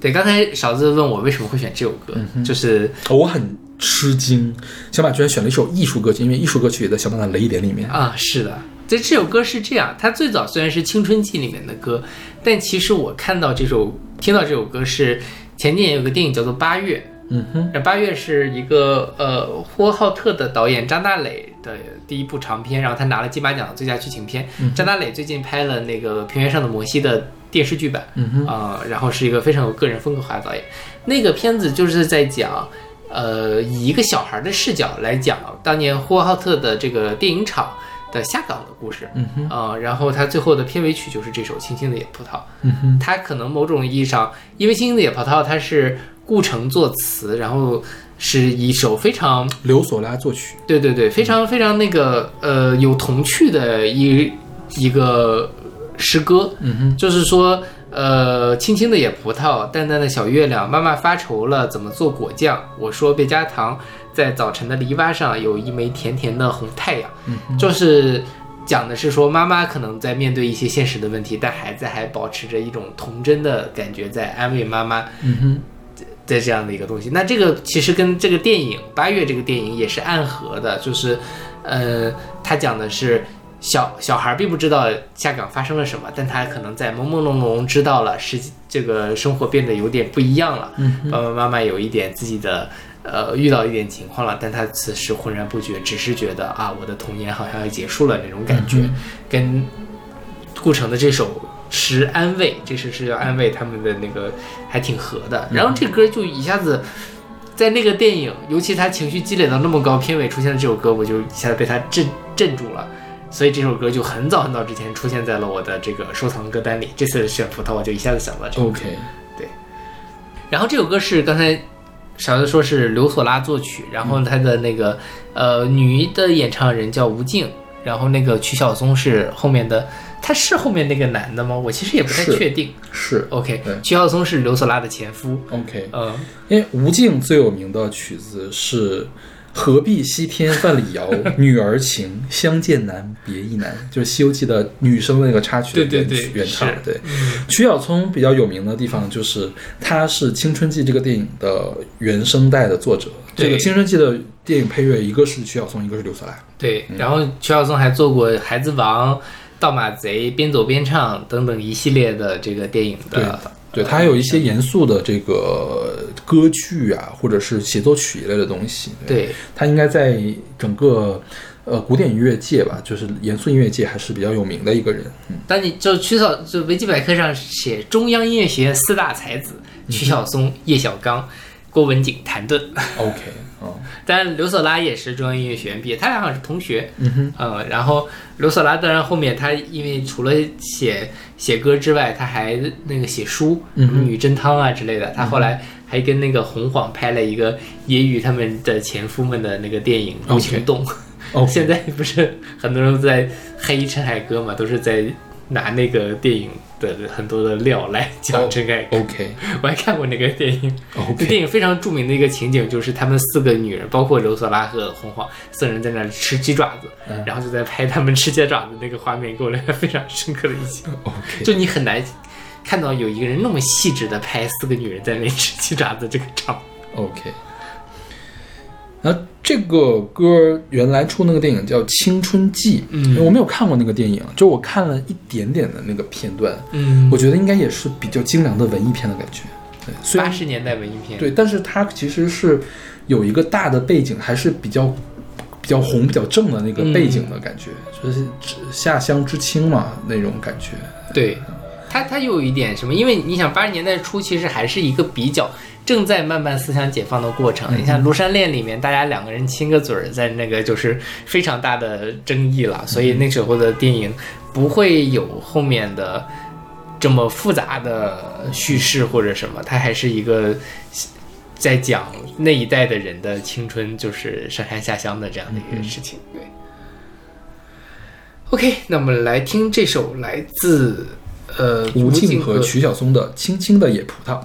对，刚才勺子问我为什么会选这首歌，就是我很吃惊，小马居然选了一首艺术歌曲，因为艺术歌曲也在小马的雷点里面。啊，是的，这这首歌是这样，它最早虽然是《青春记》里面的歌，但其实我看到这首、听到这首歌是前几年有个电影叫做《八月》，嗯哼，那《八月》是一个呃呼和浩特的导演张大磊的第一部长片，然后他拿了金马奖的最佳剧情片。张大磊最近拍了那个《平原上的摩西》的电视剧版，嗯哼，啊、然后是一个非常有个人风格化的导演。那个片子就是在讲，呃，以一个小孩的视角来讲当年呼和浩特的这个电影厂的下岗的故事。嗯哼，啊、然后他最后的片尾曲就是这首《青青的野葡萄》。嗯哼，它可能某种意义上，因为《青青的野葡萄》它是顾城作词，然后是一首非常刘索拉作曲。对对对，非常非常那个呃有童趣的一一个诗歌，嗯哼，就是说呃青青的野葡萄，淡淡的小月亮，妈妈发愁了怎么做果酱，我说别加糖，在早晨的篱笆上有一枚甜甜的红太阳，嗯就是。讲的是说，妈妈可能在面对一些现实的问题，但孩子还保持着一种童真的感觉，在安慰妈妈。嗯哼，在这样的一个东西。那这个其实跟这个电影《八月》这个电影也是暗合的，就是，呃，他讲的是小小孩并不知道下岗发生了什么，但他可能在朦朦胧胧知道了，是这个生活变得有点不一样了。嗯爸爸妈妈有一点自己的。呃，遇到一点情况了，但他此时浑然不觉，只是觉得啊，我的童年好像要结束了那种感觉，跟顾城的这首诗安慰，这首是要安慰他们的那个还挺合的。然后这歌就一下子在那个电影，尤其他情绪积累到那么高，片尾出现了这首歌，我就一下子被他震震住了。所以这首歌就很早很早之前出现在了我的这个收藏歌单里。这次选葡萄，我就一下子想到这个。，OK，对然后这首歌是刚才勺子说是刘索拉作曲，然后他的那个呃女的演唱人叫吴静，然后那个曲晓松是后面的，他是后面那个男的吗？我其实也不太确定。是 OK，对曲晓松是刘索拉的前夫。OK。嗯，因为吴静最有名的曲子是“何必西天万里遥，(laughs) 女儿情，相见难，别亦难”，就是《西游记》的女生的那个插曲的对对对原唱。对，曲晓松比较有名的地方就是他是《青春记》这个电影的原声带的作者。这个《青春记》的电影配乐，一个是曲晓松，一个是刘索拉。对。然后曲晓松还做过《孩子王》《盗马贼》《边走边唱》等等一系列的这个电影的。对，他还有一些严肃的这个歌剧啊，或者是协奏曲一类的东西。对他应该在整个呃古典音乐界吧，就是严肃音乐界还是比较有名的一个人。嗯，但你就曲晓就维基百科上写中央音乐学院四大才子：曲晓松、叶小刚、郭文景、谭盾。OK，哦，当然，刘索拉也是中央音乐学院毕业，他俩好像是同学。嗯哼，嗯，然后刘索拉当然后面他因为除了写写歌之外，他还那个写书，女真汤啊之类的。他后来还跟那个洪晃拍了一个揶揄他们的前夫们的那个电影《入情洞》。OK (laughs) 现在不是很多人都在黑陈凯歌嘛，都是在拿那个电影的很多的料来讲陈凯歌。OK (laughs) 我还看过那个电影。这 (laughs) 电影非常著名的一个情景就是他们四个女人，包括刘索拉和红黄四人在那里吃鸡爪子，嗯然后就在拍他们吃鸡爪子那个画面，给我留下非常深刻的印象。(laughs) OK，就你很难看到有一个人那么细致的拍四个女人在那里吃鸡爪子这个场。OK。然后这个歌原来出那个电影叫《青春记》，嗯我没有看过那个电影，就我看了一点点的那个片段，嗯我觉得应该也是比较精良的文艺片的感觉。对，八十年代文艺片，对，但是它其实是有一个大的背景，还是比较比较红、比较正的那个背景的感觉，就是下乡知青嘛那种感觉。对，它它又有一点什么？因为你想八十年代初其实还是一个比较正在慢慢思想解放的过程。你像《庐山恋》里面，大家两个人亲个嘴儿，在那个就是非常大的争议了，所以那时候的电影不会有后面的这么复杂的叙事或者什么，它还是一个。在讲那一代的人的青春，就是上山下乡的这样的一个事情。对。OK，那我们来听这首来自呃吴敬庆和曲晓松的《青青的野葡萄》。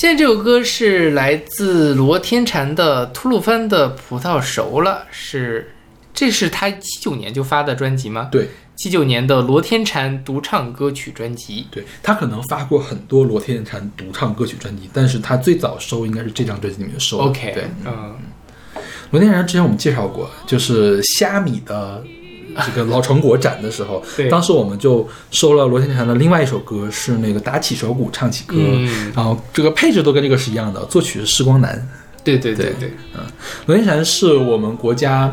现在这首歌是来自罗天婵的《吐鲁番的葡萄熟了》，是这是他七九年就发的专辑吗？，对七九年的罗天婵独唱歌曲专辑。对，他可能发过很多罗天婵独唱歌曲专辑，但是他最早收应该是这张专辑里面收的。OK，对，嗯，罗天婵之前我们介绍过，就是虾米的这个老成果展的时候对，当时我们就收了罗天祥的另外一首歌，是那个打起手鼓唱起歌，嗯然后这个配置都跟这个是一样的，作曲是施光南。对对对对，嗯罗天祥是我们国家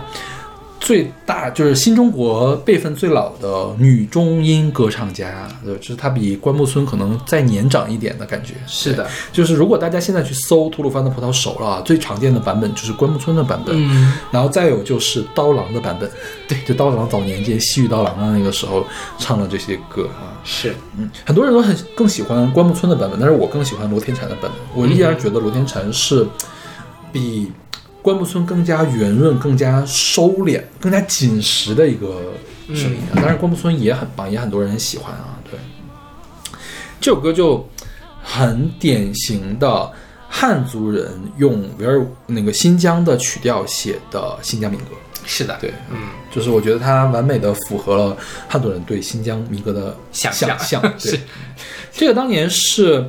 最大，就是新中国辈分最老的女中音歌唱家，对，就是她比关牧村可能再年长一点的感觉。是的，就是如果大家现在去搜吐鲁番的葡萄熟了啊，最常见的版本就是关牧村的版本，嗯，然后再有就是刀郎的版本，对，就刀郎早年间西域刀郎的那个时候唱的这些歌啊，是，嗯，很多人都很更喜欢关牧村的版本，但是我更喜欢罗天婵的版本。我依然觉得罗天婵是比关牧村更加圆润、更加收敛、更加紧实的一个声音啊。当然，关牧村也很棒，也很多人喜欢啊。对，这首歌就很典型的汉族人用维尔那个新疆的曲调写的新疆民歌。是的，对，嗯，就是我觉得它完美的符合了汉族人对新疆民歌的想想象。对，(laughs) 这个当年是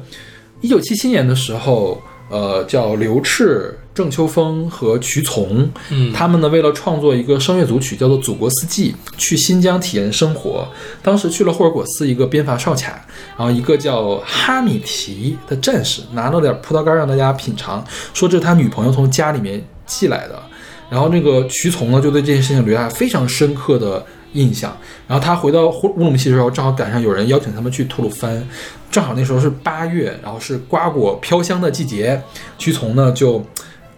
一九七七年的时候，呃，叫刘炽、郑秋风和瞿从，嗯他们呢为了创作一个声乐组曲叫做《祖国四季》，去新疆体验生活。当时去了霍尔果斯一个边伐哨卡，然后一个叫哈米提的战士拿了点葡萄干让大家品尝，说这是他女朋友从家里面寄来的。然后那个瞿从呢，就对这件事情留下非常深刻的印象。然后他回到乌乌鲁木齐的时候，正好赶上有人邀请他们去吐鲁番，正好那时候是八月，然后是瓜果飘香的季节。瞿从呢，就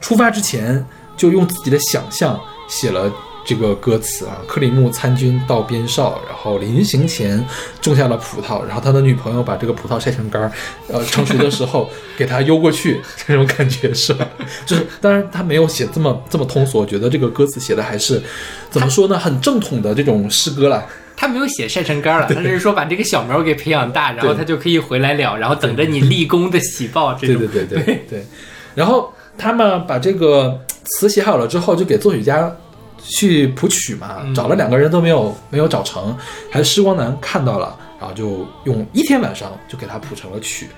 出发之前就用自己的想象写了。这个歌词啊，克里木参军到边哨，然后临行前种下了葡萄，然后他的女朋友把这个葡萄晒成干儿，呃，成熟的时候给他邮过去，这种感觉是吧？就是，当然他没有写这么这么通俗，我觉得这个歌词写的还是怎么说呢，很正统的这种诗歌了。他没有写晒成干儿了，他只是说把这个小苗给培养大，然后他就可以回来了，然后 (laughs) 等着你立功的喜报。这对种对对对对。然后他们把这个词写好了之后，就给作曲家去谱曲嘛，找了两个人都没有没有找成，还是施光南看到了，然后就用一天晚上就给他谱成了曲。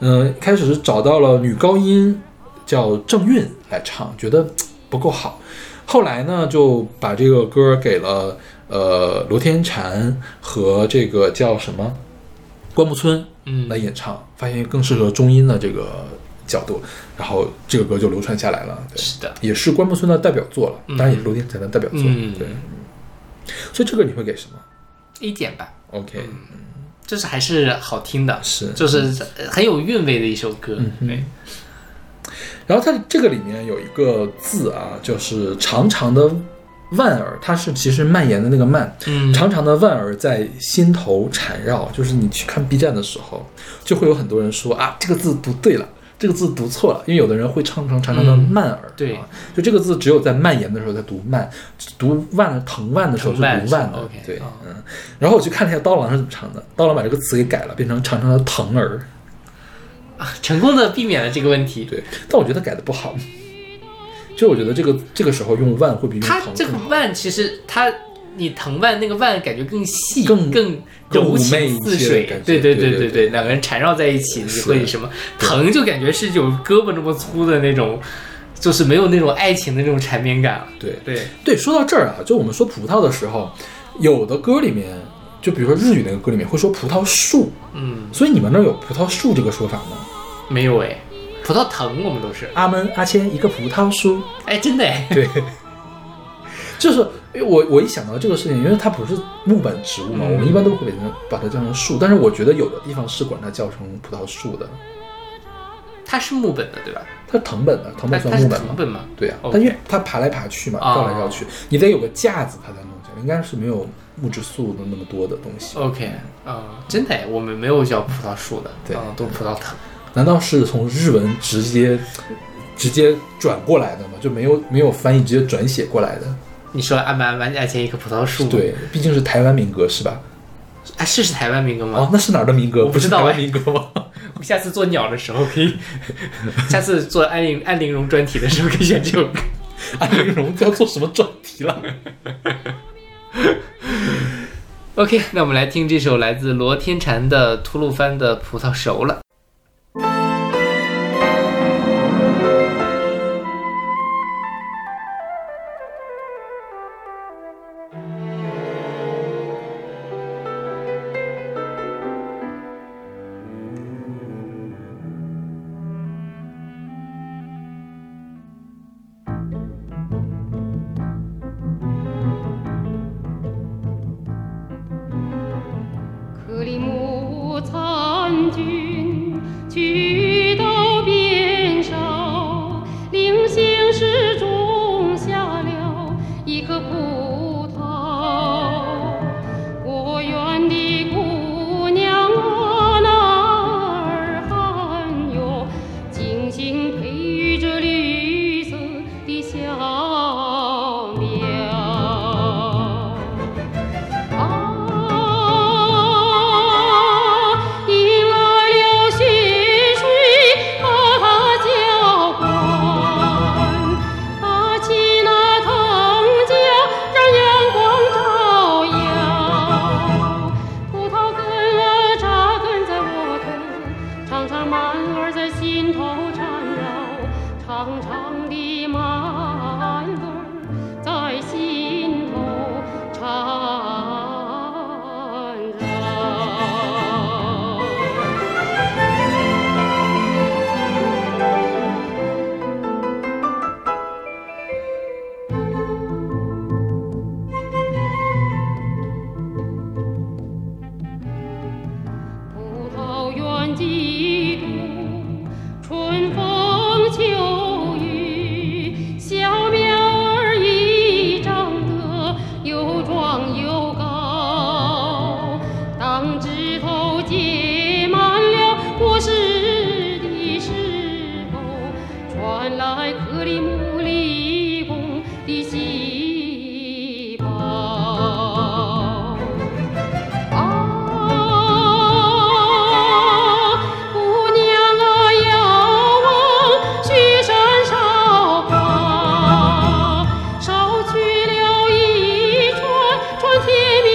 嗯、开始是找到了女高音叫郑韵来唱，觉得不够好，后来呢就把这个歌给了呃罗天婵和这个叫什么？关牧村嗯。来演唱，发现更适合中音的这个角度，然后这个歌就流传下来了。对，是的，也是关牧村的代表作了，嗯当然也是罗天才的代表作。嗯对，所以这个你会给什么 A 减吧，？OK，、就是还是好听的，是就是很有韵味的一首歌。嗯对，然后它这个里面有一个字啊，就是长长的万耳，它是其实蔓延的那个蔓，嗯，长长的万耳在心头缠绕。就是你去看 B 站的时候，就会有很多人说啊，这个字读对了。这个字读错了，因为有的人会唱成长长的嗯蔓耳、对啊，就这个字只有在蔓延的时候才读慢，读万藤蔓的时候是藤蔓读万的对，哦嗯。然后我去看了一下刀郎是怎么唱的，刀郎把这个词给改了，变成长长的藤儿，啊成功的避免了这个问题。对，但我觉得改的不好。就我觉得这个这个时候用万会比用它这个藤更好。腕其实它，你藤蔓那个蔓感觉更细，更更柔情似水。感觉。对对对对对两个人缠绕在一起，你是。会什么？藤就感觉是有胳膊那么粗的那种，就是没有那种爱情的那种缠绵感了。对。对，对，说到这儿啊，就我们说葡萄的时候，有的歌里面，就比如说日语那个歌里面会说葡萄树，嗯，所以你们那儿有葡萄树这个说法吗？没有哎，葡萄藤我们都是，阿门阿谦一个葡萄树，哎，真的哎，对，就是因为我我一想到这个事情，因为它不是木本植物嘛，嗯我们一般都会把它把它叫成树，但是我觉得有的地方是管它叫成葡萄树的，它是木本的对吧？它是藤本的，藤本算木本吗？藤本吗？对啊，OK 但因为它爬来爬去嘛，哦绕来绕去，你得有个架子，它才弄起来，应该是没有木质素的那么多的东西。OK，啊、真的哎，我们没有叫葡萄树的，对啊都是葡萄藤。(laughs) 难道是从日文直接直接转过来的吗？就没有没有翻译，直接转写过来的？你说安安安爱前一棵葡萄树，，对，毕竟是台湾民歌是吧？啊，是是台湾民歌吗？哦，那是哪儿的民歌？我不知道是台湾哎民歌吗？(laughs) 我们下次做鸟的时候可以，下次做安陵安陵容专题的时候可以选这首歌。安陵容要做什么专题了？OK，那我们来听这首来自罗天婵的《吐鲁番的葡萄熟了》。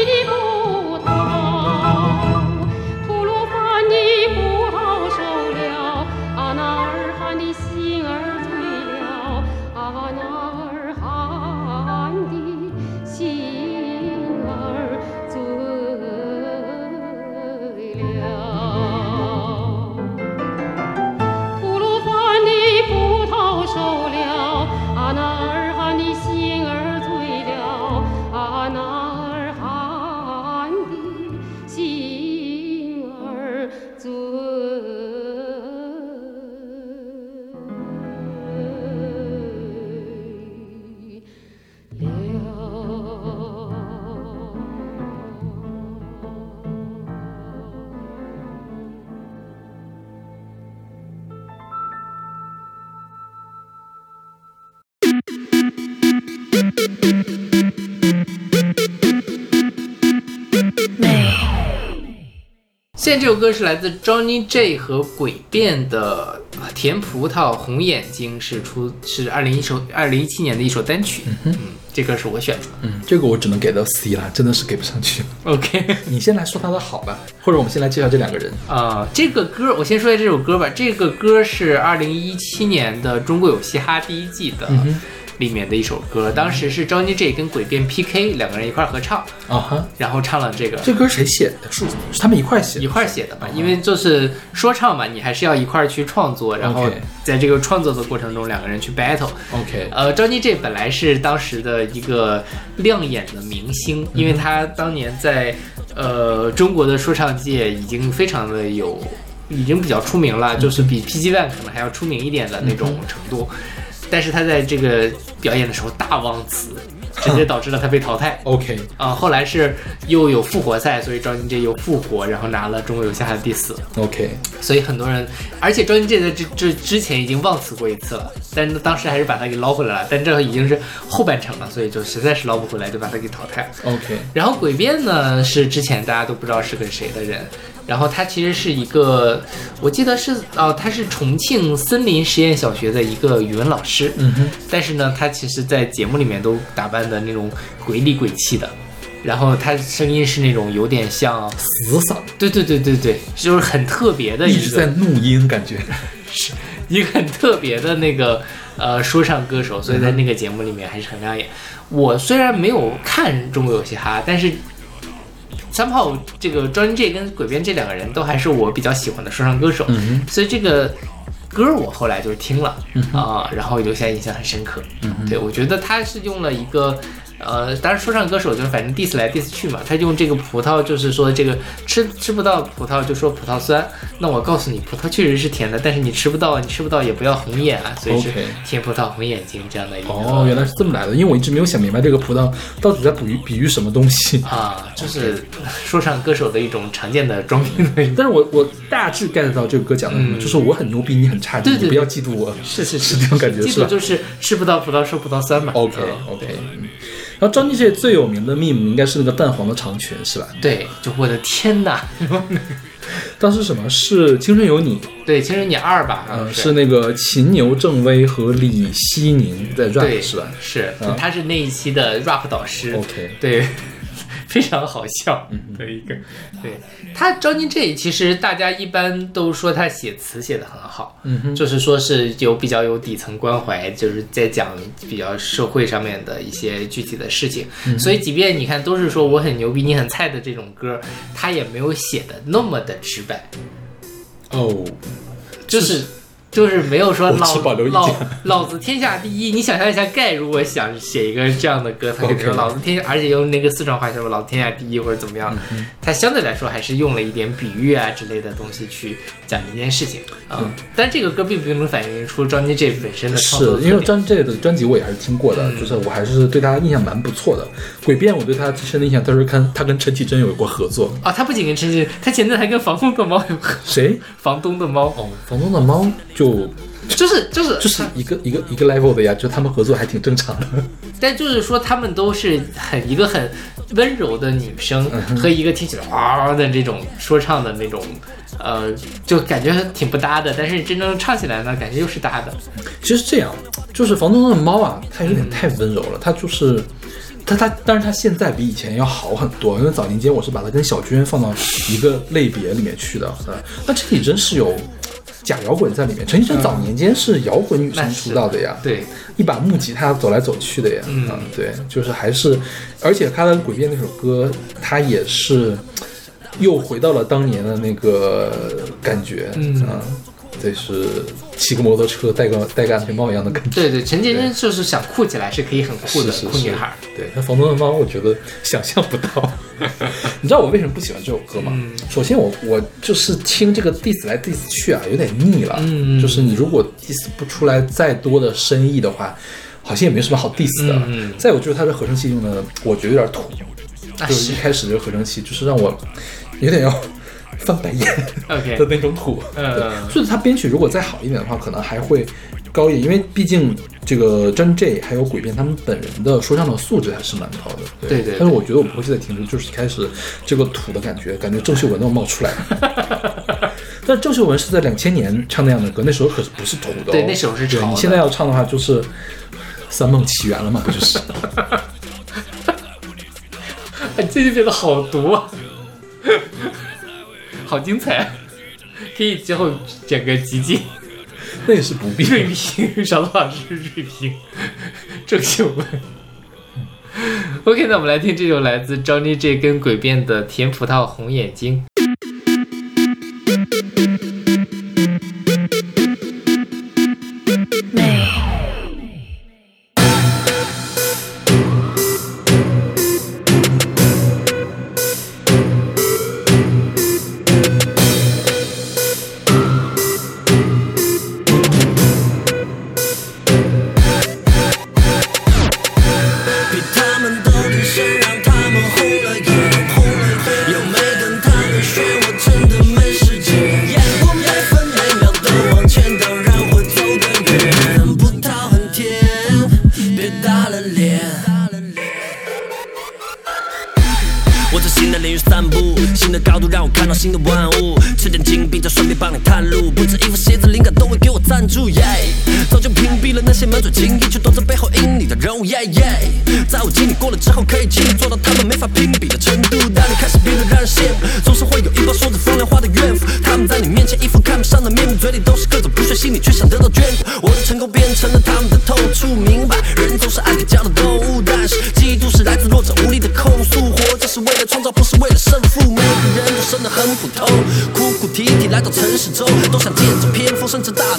你不。现在这首歌是来自 Johnny J 和诡辩的《甜葡萄红眼睛》，是出是二零一首二零一七年的一首单曲。嗯这歌是我选的。嗯，这个我只能给到 C 了，真的是给不上去。OK，(laughs) 你先来说他的好吧，或者我们先来介绍这两个人。啊、这个歌我先说一下这首歌吧。这个歌是二零一七年的《中国有嘻哈》第一季的里面的一首歌，当时是 Johnny J 跟鬼变 PK 两个人一块儿合唱，啊哈，然后唱了这个。这歌谁写的？是是他们一块写的。一块儿写的吧，因为就是说唱嘛，你还是要一块儿去创作，然后在这个创作的过程中，两个人去 battle。OK，呃，Johnny J 本来是当时的一个亮眼的明星，因为他当年在呃中国的说唱界已经非常的有，已经比较出名了，就是比 PG One 可能还要出名一点的那种程度。但是他在这个表演的时候大忘词，直接导致了他被淘汰。OK，啊、后来是又有复活赛，所以 Johnny J 又复活，然后拿了中国有嘻哈的第四。OK，所以很多人，而且 Johnny J 在这这之前已经忘词过一次了，但是当时还是把他给捞回来了，但这已经是后半程了，所以就实在是捞不回来，就把他给淘汰了。OK，然后诡辩呢是之前大家都不知道是个谁的人，然后他其实是一个，我记得是哦，他是重庆森林实验小学的一个语文老师，嗯哼，但是呢，他其实在节目里面都打扮的那种鬼里鬼气的，然后他声音是那种有点像，死嗓，对对对对对，就是很特别的一个一个直在怒音，感觉是。(laughs) 一个很特别的那个呃说唱歌手，所以在那个节目里面还是很亮眼。我虽然没有看《中国有嘻哈》，但是 somehow 这个 Johnny J 跟鬼边这两个人都还是我比较喜欢的说唱歌手，嗯所以这个歌我后来就听了啊、然后留下印象很深刻。嗯对我觉得他是用了一个。呃，当然，说唱歌手就是反正 diss 来 diss 去嘛，他用这个葡萄，就是说这个吃吃不到葡萄就说葡萄酸。那我告诉你，葡萄确实是甜的，但是你吃不到，你吃不到也不要红眼啊，所以是甜葡萄红眼睛这样的一个。哦，原来是这么来的，因为我一直没有想明白这个葡萄到底在比喻比喻什么东西。啊，就是说唱歌手的一种常见的装逼。但是我我大致 get 到这个歌讲的什么，嗯就是我很牛逼，你很差劲，对对你不要嫉妒我。是是 (laughs) 是这种感觉是吧记住就是吃不到葡萄说葡萄酸嘛。OK 嗯 OK，然后张继杰最有名的 meme 应该是那个淡黄的长裙是吧？对，就我的天哪！当时什么是《青春有你》？对，《青春你二》吧，嗯，是那个秦牛正威和李希宁在 rap 对是吧是啊，他是那一期的 rap 导师。？OK，对，非常好笑的一个。对他 Johnny J，其实大家一般都说他写词写的很好，嗯哼，就是说是有比较有底层关怀，就是在讲比较社会上面的一些具体的事情。嗯所以即便你看都是说我很牛逼，你很菜的这种歌，他也没有写的那么的直白，哦，就是。就是没有说老老老子天下第一。你想象一下，盖如果想写一个这样的歌，他肯定说老子天下，而且用那个四川话说老子天下第一或者怎么样，嗯他相对来说还是用了一点比喻啊之类的东西去讲这件事情啊。嗯但这个歌并不能反映出 Johnny J 本身的创作是因为张杰的专辑我也还是听过的，嗯就是我还是对他印象蛮不错的。诡辩我对他最深的印象，都是看他跟陈绮贞有过合作。啊，他不仅跟陈绮贞，他前阵还跟房东的猫有合，谁？房东的猫，哦，房东的猫就就是就是就是一个一个一个 level 的呀，就他们合作还挺正常的。(laughs) 但就是说，他们都是很一个很温柔的女生嗯和一个听起来哇的这种说唱的那种，呃，就感觉挺不搭的。但是真正唱起来呢，感觉又是搭的。其实这样，就是房东的猫啊，它有点太温柔了，它就是。它它，但是它现在比以前要好很多，因为早年间我是把它跟小娟放到一个类别里面去的。啊，那这里真是有假摇滚在里面，陈绮贞早年间是摇滚女生出道的呀，对，一把木吉他走来走去的呀，嗯。对，就是还是，而且他的《诡辩》那首歌，他也是又回到了当年的那个感觉，嗯。啊，对，是骑个摩托车戴个戴个安全帽一样的感觉。对对，陈绮贞就是想酷起来是可以很酷的是是是酷女孩。对，那房东的猫，我觉得想象不到。(laughs) 你知道我为什么不喜欢这首歌吗？嗯首先我，我就是听这个 diss 来 diss 去啊，有点腻了。嗯就是你如果 diss 不出来再多的深意的话，好像也没什么好 diss 的。嗯再有就是它的合成器用的，我觉得有点土，那就是一开始这个合成器，就是让我有点要翻白眼 (laughs) 的那种土。嗯对，所以他编曲如果再好一点的话，可能还会高一点，因为毕竟这个真 J 还有鬼辩他们本人的说唱的素质还是蛮高的。对对但是我觉得我不会现在听出就是开始这个土的感觉，感觉郑秀文都要冒出来了。(laughs) 但郑秀文是在两千年唱那样的歌，那时候可是不是土的、哦。对那时候是潮的你现在要唱的话，就是三梦起缘了嘛，不就是？(laughs) 哎，最近变得好毒啊，好精彩，(laughs) 可以之后整个集锦 (laughs) 那也是不必。锐评，小杜老师锐评郑秀文。OK，那我们来听这首来自 Johnny J 跟诡辩的《甜葡萄红眼睛》。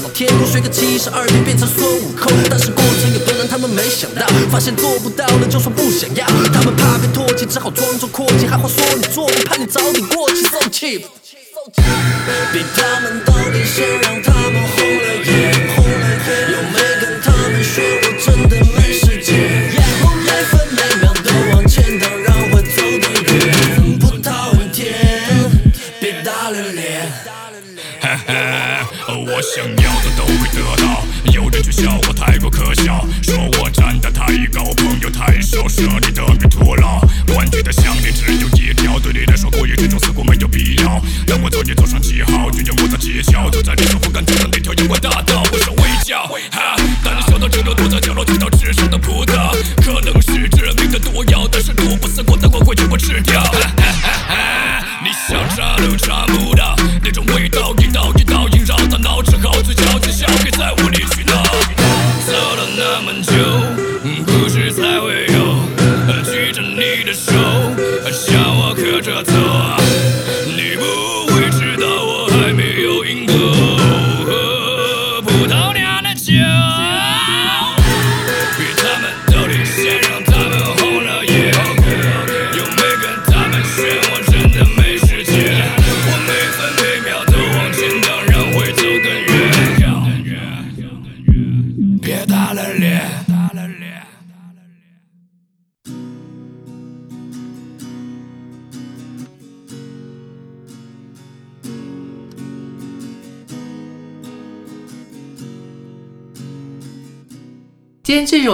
老，天都，学个七十二变变成孙悟空。但是过程有多难，他们没想到，发现做不到的，就算不想要，他们怕被唾弃，只好装作阔气，还话说你做，怕你早点过气，so cheap。比他们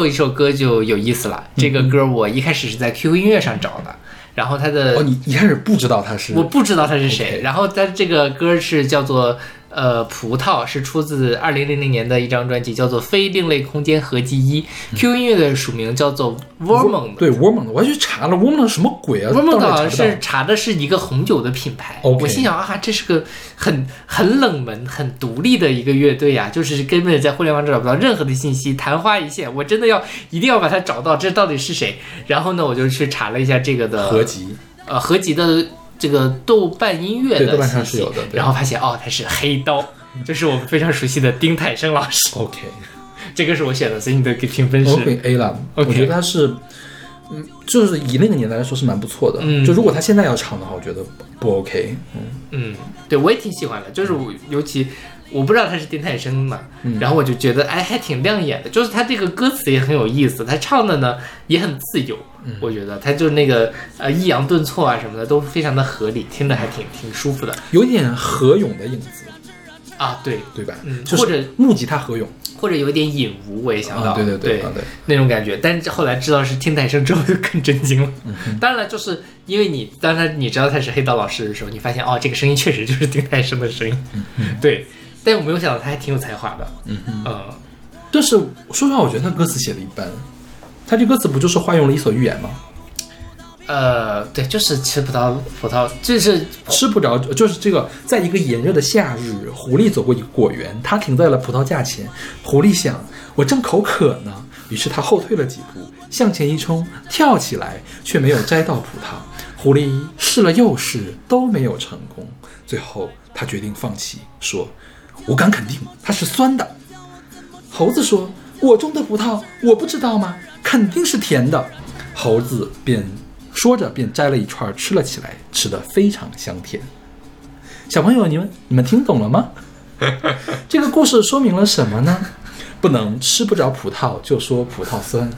一首歌就有意思了，这个歌我一开始是在 QQ 音乐上找的，然后他的哦，你一开始不知道他是我不知道他是谁然后他这个歌是叫做呃葡萄，是出自二零零零年的一张专辑，叫做《非另类空间合集一》，QQ 音乐的署名叫做 Wormond。对 Wormond，我还去查了 Wormond 什么鬼啊 Wormond 好像底查不到是查的是一个红酒的品牌我心想啊，这是个很很冷门、很独立的一个乐队呀、就是根本在互联网上找不到任何的信息，昙花一现。我真的要一定要把它找到，这到底是谁？然后呢，我就去查了一下这个的合集。呃合集的这个豆瓣音乐的对豆瓣上是有的然后发现哦，它是黑刀，(laughs) 这是我们非常熟悉的丁太升老师，OK。(laughs) 这个是我选的，所以你的评分是 OK A 了 OK 我觉得他是，嗯，就是以那个年代来说是蛮不错的。嗯。就如果他现在要唱的话，我觉得不 OK。嗯，嗯，对我也挺喜欢的，就是我尤其我不知道他是丁太升嘛，然后我就觉得哎还挺亮眼的，就是他这个歌词也很有意思，他唱的呢也很自由，我觉得他就那个呃抑扬顿挫啊什么的都非常的合理，听着还挺挺舒服的。有点何勇的影子，啊，对，对吧？嗯就是或者木吉他何勇，或者有点隐无，我也想到，啊对对对啊对，那种感觉。但是后来知道是听太升之后，就更震惊了。当然了，就是因为你当他你知道他是黑道老师的时候，你发现哦，这个声音确实就是丁太升的声音，对。但我没有想到他还挺有才华的，嗯嗯。但是说实话，我觉得他歌词写的一般。他这歌词不就是化用了《伊索寓言》吗？呃，对，就是吃葡萄葡萄，就是吃不着，就是这个，在一个炎热的夏日，狐狸走过一个果园，它停在了葡萄架前。狐狸想，我正口渴呢，于是它后退了几步，向前一冲，跳起来，却没有摘到葡萄。狐狸试了又试，都没有成功。最后，他决定放弃，说：“我敢肯定，它是酸的。”猴子说：“我种的葡萄，我不知道吗？肯定是甜的。”猴子便说着便摘了一串吃了起来，吃得非常香甜。小朋友，你们你们听懂了吗？(laughs) 这个故事说明了什么呢？不能吃不着葡萄就说葡萄酸。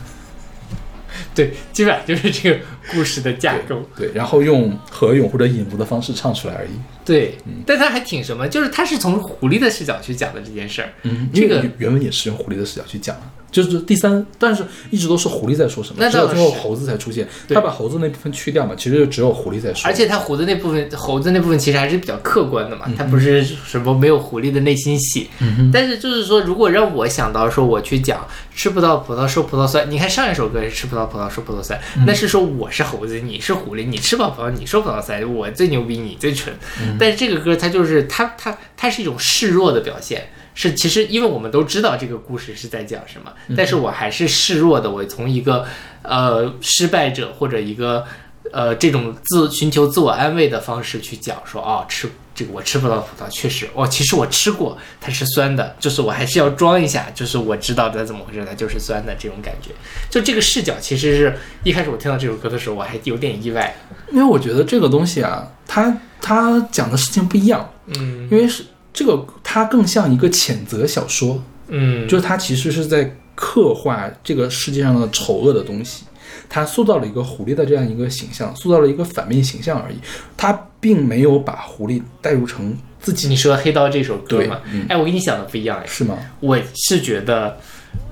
对，基本上就是这个故事的架构。对，然后用何勇或者引无的方式唱出来而已。对，但他还挺什么，就是他是从狐狸的视角去讲的这件事儿。嗯，这个原文也是用狐狸的视角去讲的，就是第三，但是一直都是狐狸在说什么，那倒只有最后猴子才出现。他把猴子那部分去掉嘛，其实就只有狐狸在说。而且他胡子那部分，猴子那部分其实还是比较客观的嘛，嗯他不是什么没有狐狸的内心戏。但是就是说，如果让我想到说我去讲吃不到葡萄说葡萄酸，你看上一首歌是吃不到葡萄说葡萄酸，嗯那是说我是猴子，你是狐狸，你吃不到葡萄你说葡萄酸，我最牛逼，你最蠢。嗯但是这个歌它就是它它它是一种示弱的表现。是，其实因为我们都知道这个故事是在讲什么，但是我还是示弱的，我从一个呃失败者或者一个呃这种自寻求自我安慰的方式去讲说，哦，吃这个我吃不到葡萄，确实，哦，其实我吃过，它是酸的，就是我还是要装一下，就是我知道它怎么回事，它就是酸的这种感觉。就这个视角，其实是一开始我听到这首歌的时候，我还有点意外。因为我觉得这个东西啊，它它讲的事情不一样，嗯因为是这个它更像一个谴责小说，嗯，就是它其实是在刻画这个世界上的丑恶的东西。它塑造了一个狐狸的这样一个形象，塑造了一个反面形象而已。它并没有把狐狸带入成自己，你说《黑刀》这首歌对嘛，嗯哎，我跟你想的不一样哎。是吗？我是觉得，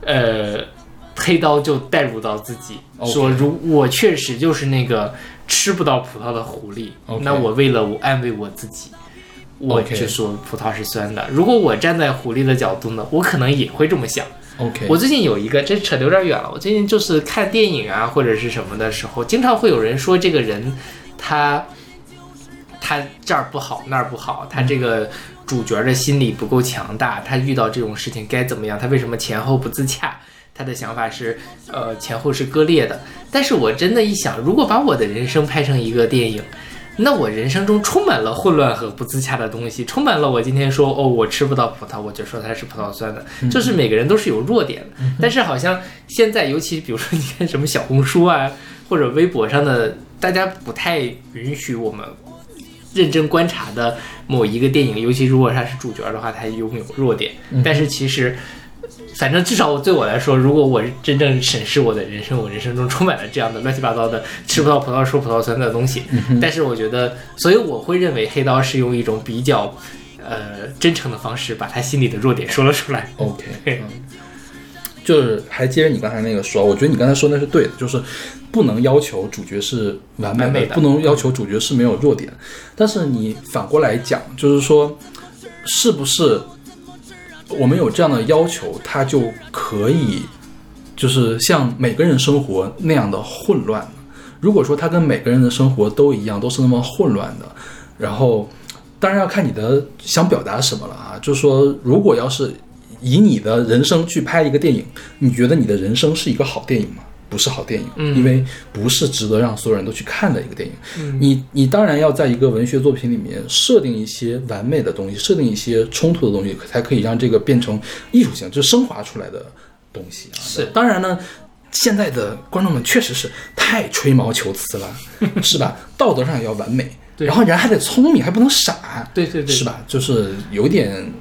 呃，黑刀就带入到自己说如我确实就是那个吃不到葡萄的狐狸那我为了我安慰我自己，我就说葡萄是酸的。如果我站在狐狸的角度呢，我可能也会这么想。OK，我最近有一个，这扯得有点远了。我最近就是看电影啊或者是什么的时候，经常会有人说这个人他他这儿不好那儿不好，他这个主角的心理不够强大，他遇到这种事情该怎么样？他为什么前后不自洽？他的想法是呃前后是割裂的。但是我真的一想，如果把我的人生拍成一个电影。那我人生中充满了混乱和不自洽的东西，充满了我今天说哦，我吃不到葡萄，我就说它是葡萄酸的，就是每个人都是有弱点的。但是好像现在，尤其比如说你看什么小红书啊，或者微博上的，大家不太允许我们认真观察的某一个电影，尤其如果他是主角的话，他拥有弱点。但是其实。反正至少我对我来说，如果我真正审视我的人生，我人生中充满了这样的乱七八糟的吃不到葡萄说葡萄酸的东西。但是我觉得，所以我会认为黑刀是用一种比较呃真诚的方式，把他心里的弱点说了出来。(laughs) OK，嗯，就是还接着你刚才那个说，我觉得你刚才说那是对的，就是不能要求主角是完美的，完美的不能要求主角是没有弱点。但是你反过来讲，就是说，是不是我们有这样的要求，他就可以就是像每个人生活那样的混乱？如果说他跟每个人的生活都一样，都是那么混乱的，然后当然要看你的想表达什么了啊。就是说，如果要是以你的人生去拍一个电影，你觉得你的人生是一个好电影吗？不是好电影，嗯因为不是值得让所有人都去看的一个电影。你你当然要在一个文学作品里面设定一些完美的东西，设定一些冲突的东西，才可以让这个变成艺术性，就是升华出来的东西啊。是当然呢。现在的观众们确实是太吹毛求疵了，(laughs) 是吧？道德上也要完美，然后人还得聪明，还不能傻，对对对是吧？就是有点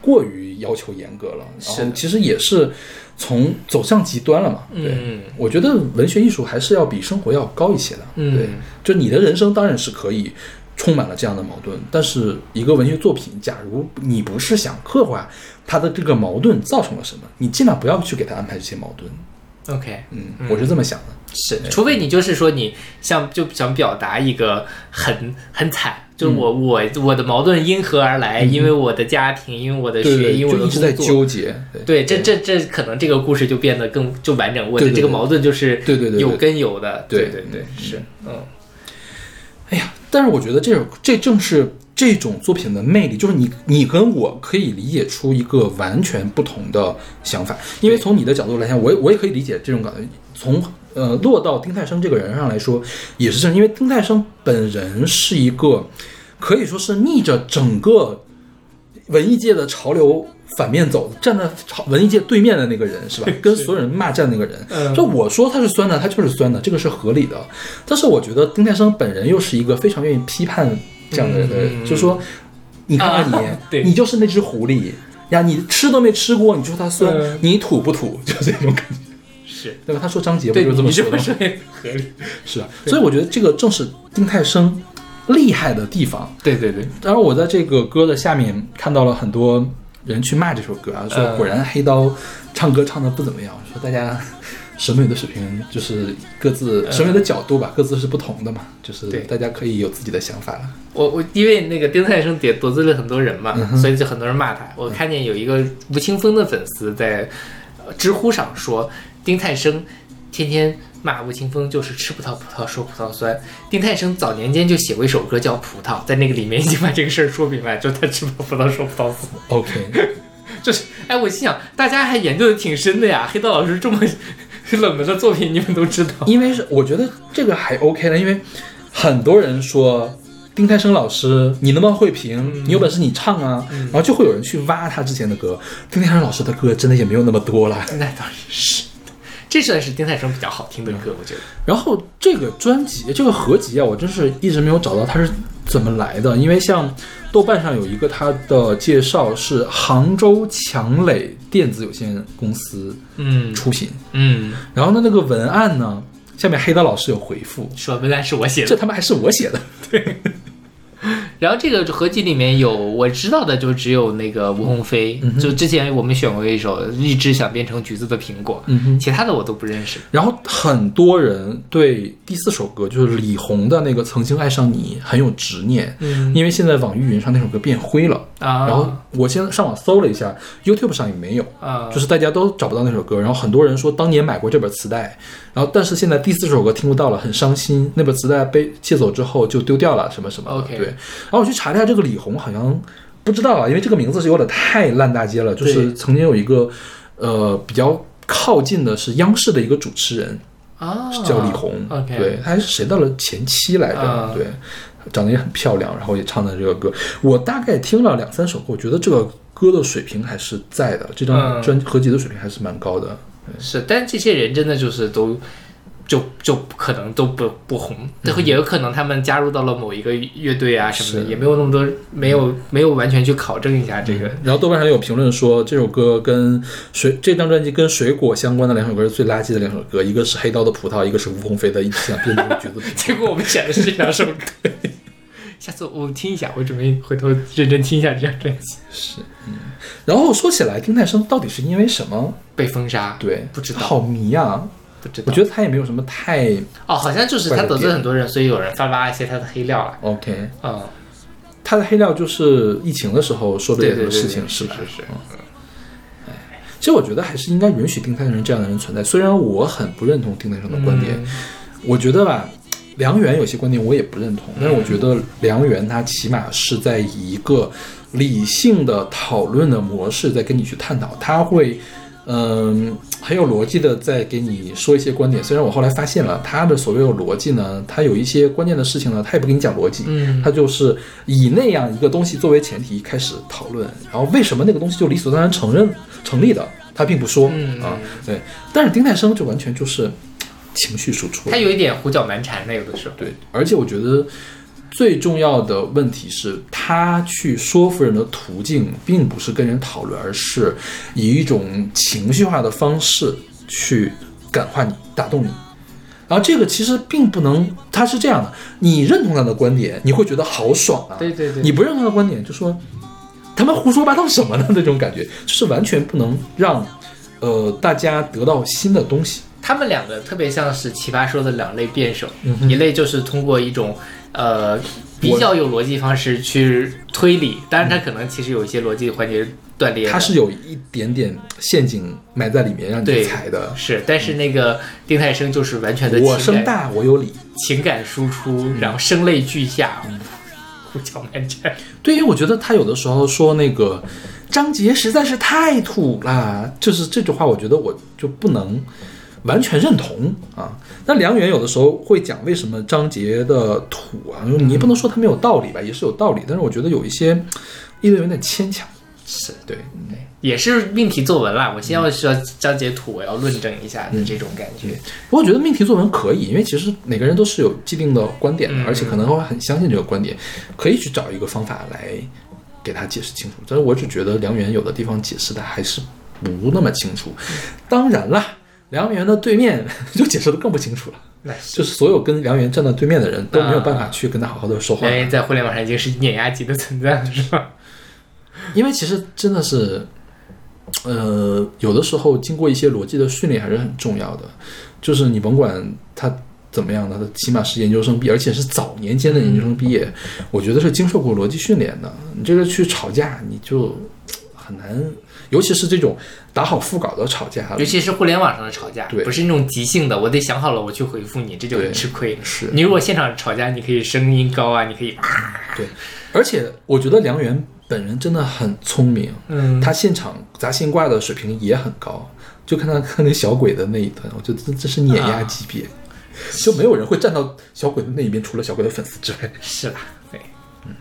过于要求严格了，然是后其实也是从走向极端了嘛。对，嗯我觉得文学艺术还是要比生活要高一些的。嗯对，就你的人生当然是可以充满了这样的矛盾，但是一个文学作品，假如你不是想刻画它的这个矛盾造成了什么，你尽量不要去给他安排这些矛盾。，OK，嗯，我是这么想的。是，除非你就是说你像就想表达一个很很惨，就是我、我我的矛盾因何而来？因为我的家庭，因为我的学，因为我一直在纠结。对，这这这可能这个故事就变得更就完整。我的这个矛盾就是对对对对有根有的。对对对，是，嗯，哎呀，但是我觉得这种这正是这种作品的魅力，就是你你跟我可以理解出一个完全不同的想法，因为从你的角度来讲，我也我也可以理解这种感觉。从呃落到丁太升这个人上来说，也是这样，因为丁太升本人是一个可以说是逆着整个文艺界的潮流反面走，站在潮文艺界对面的那个人是吧？(laughs) 跟所有人骂战那个人。嗯就我说他是酸的，他就是酸的，这个是合理的。但是我觉得丁太升本人又是一个非常愿意批判这样的人的人，就说你看看你，(laughs) 你就是那只狐狸呀，你吃都没吃过，你就说他酸，嗯你土不土？(laughs) 就这种感觉。是，对吧？他说张杰不对就是这么说的吗？合理。是啊，所以我觉得这个正是丁太升厉害的地方。对对对，然后我在这个歌的下面看到了很多人去骂这首歌啊，说嗯果然黑刀唱歌唱的不怎么样，说大家审美的水平就是各自审美的角度吧，各自是不同的嘛，就是对大家可以有自己的想法了。我我因为那个丁太升得得罪了很多人嘛，嗯所以就很多人骂他。我看见有一个吴青峰的粉丝在呃知乎上说，丁太升天天骂吴青峰就是吃葡萄葡萄说葡萄酸。丁太升早年间就写过一首歌叫《葡萄》，在那个里面已经把这个事儿说明白，就他吃葡萄说葡萄酸。OK，(laughs) 就是，哎，我心想，大家还研究的挺深的呀。黑道老师这么 (laughs) 冷门的作品，你们都知道。因为是我觉得这个还 OK 了，因为很多人说。丁太升老师，你能不能会评？你有本事你唱啊！然后就会有人去挖他之前的歌。丁太升老师的歌真的也没有那么多了。那倒是，(laughs) 这算是丁太升比较好听的歌，我觉得。然后这个专辑这个合集啊，我真是一直没有找到它是怎么来的。因为像豆瓣上有一个它的介绍是杭州强磊电子有限公司嗯出品，嗯，然后呢那个文案呢，下面黑刀老师有回复，说文案是我写的这。他妈还是我写的。(laughs) (laughs) 然后这个合集里面有我知道的，就只有那个吴鸿飞，嗯就之前我们选过一首《一只想变成橘子的苹果》，嗯其他的我都不认识。然后很多人对第四首歌就是李红的那个《曾经爱上你》很有执念，嗯因为现在网易云上那首歌变灰了。啊，然后我先上网搜了一下，YouTube 上也没有，啊，就是大家都找不到那首歌。然后很多人说当年买过这本磁带，然后但是现在第四首歌听不到了，很伤心。那本磁带被借走之后就丢掉了，什么什么。OK 对，然后我去查了一下这个李红，好像不知道啊，因为这个名字是有点太烂大街了。就是曾经有一个呃比较靠近的是央视的一个主持人，啊，叫李红，OK，对，他还是谁到了前妻来着，啊对，长得也很漂亮，然后也唱的这个歌，我大概听了两三首歌，我觉得这个歌的水平还是在的，这张嗯专合集的水平还是蛮高的。是，但这些人真的就是都。就就可能都不不红，然后也有可能他们加入到了某一个乐队啊什么的，也没有那么多，没有没有完全去考证一下这个。然后豆瓣上有评论说，这首歌跟水这张专辑跟水果相关的两首歌是最垃圾的两首歌，一个是黑刀的葡萄，一个是吴鸿飞的一直想变成橘子。(laughs) 结果我们选的是这两首歌，(laughs) 下次我听一下，我准备回头认真听一下这张专辑。是，嗯。然后说起来，丁太升到底是因为什么？被封杀，对，不知道好迷啊！不知道。我觉得他也没有什么太哦，好像就是他得罪很多人，所以有人发挖一些他的黑料了。OK。嗯，他的黑料就是疫情的时候说的这个事情，是吧？是是嗯哎其实我觉得还是应该允许丁太升这样的人存在，虽然我很不认同丁太升的观点，嗯我觉得吧，梁元有些观点我也不认同，但是我觉得梁元他起码是在以一个理性的讨论的模式在跟你去探讨，他会。嗯，很有逻辑的在给你说一些观点。虽然我后来发现了他的所谓有逻辑呢，他有一些关键的事情呢，他也不跟你讲逻辑，嗯他就是以那样一个东西作为前提开始讨论，然后为什么那个东西就理所当然承认成立的，他并不说、嗯啊，对。但是丁太升就完全就是情绪输出，他有一点胡搅蛮缠那，有的时候。对，而且我觉得最重要的问题是，他去说服人的途径并不是跟人讨论，而是以一种情绪化的方式去感化你、打动你。然后这个其实并不能，他是这样的：你认同他的观点，你会觉得好爽啊；对对对你不认同他的观点，就说他们胡说八道什么呢？那种感觉，就是完全不能让呃大家得到新的东西。他们两个特别像是奇葩说的两类辩手，嗯一类就是通过一种呃比较有逻辑方式去推理，当然他可能其实有一些逻辑环节断裂的，它是有一点点陷阱埋在里面让你对踩的。是，但是那个丁太升就是完全的我声大我有理，情感输出，然后声泪俱下，胡搅蛮缠。对，因为我觉得他有的时候说那个张杰实在是太土了，就是这句话，我觉得我就不能完全认同啊。那梁远有的时候会讲为什么张杰的土啊，你也不能说他没有道理吧，也是有道理，但是我觉得有一些议论有点牵强。是对，也是命题作文啦，我先要说张杰土，我要论证一下的这种感觉。不过我觉得命题作文可以，因为其实每个人都是有既定的观点的，嗯而且可能会很相信这个观点，可以去找一个方法来给他解释清楚。但是我只觉得梁元有的地方解释的还是不那么清楚。当然了，梁元的对面 (laughs) 就解释的更不清楚了，那就是所有跟梁元站在对面的人都没有办法去跟他好好的说话，梁元在互联网上已经是碾压级的存在了，是吧？(laughs) 因为其实真的是，呃，有的时候经过一些逻辑的训练还是很重要的。就是你甭管他怎么样的，他起码是研究生毕业，而且是早年间的研究生毕业，我觉得是经受过逻辑训练的。你这个去吵架，你就很难，尤其是这种打好副稿的吵架，尤其是互联网上的吵架，对不是那种即兴的，我得想好了我去回复你，这就很吃亏。是你如果现场吵架，你可以声音高啊，你可以，对，而且我觉得梁源本人真的很聪明，嗯他现场砸心挂的水平也很高。就看他看那小鬼的那一段，我觉得这这是碾压级别，就没有人会站到小鬼的那一边，除了小鬼的粉丝之外。是啦？对，嗯。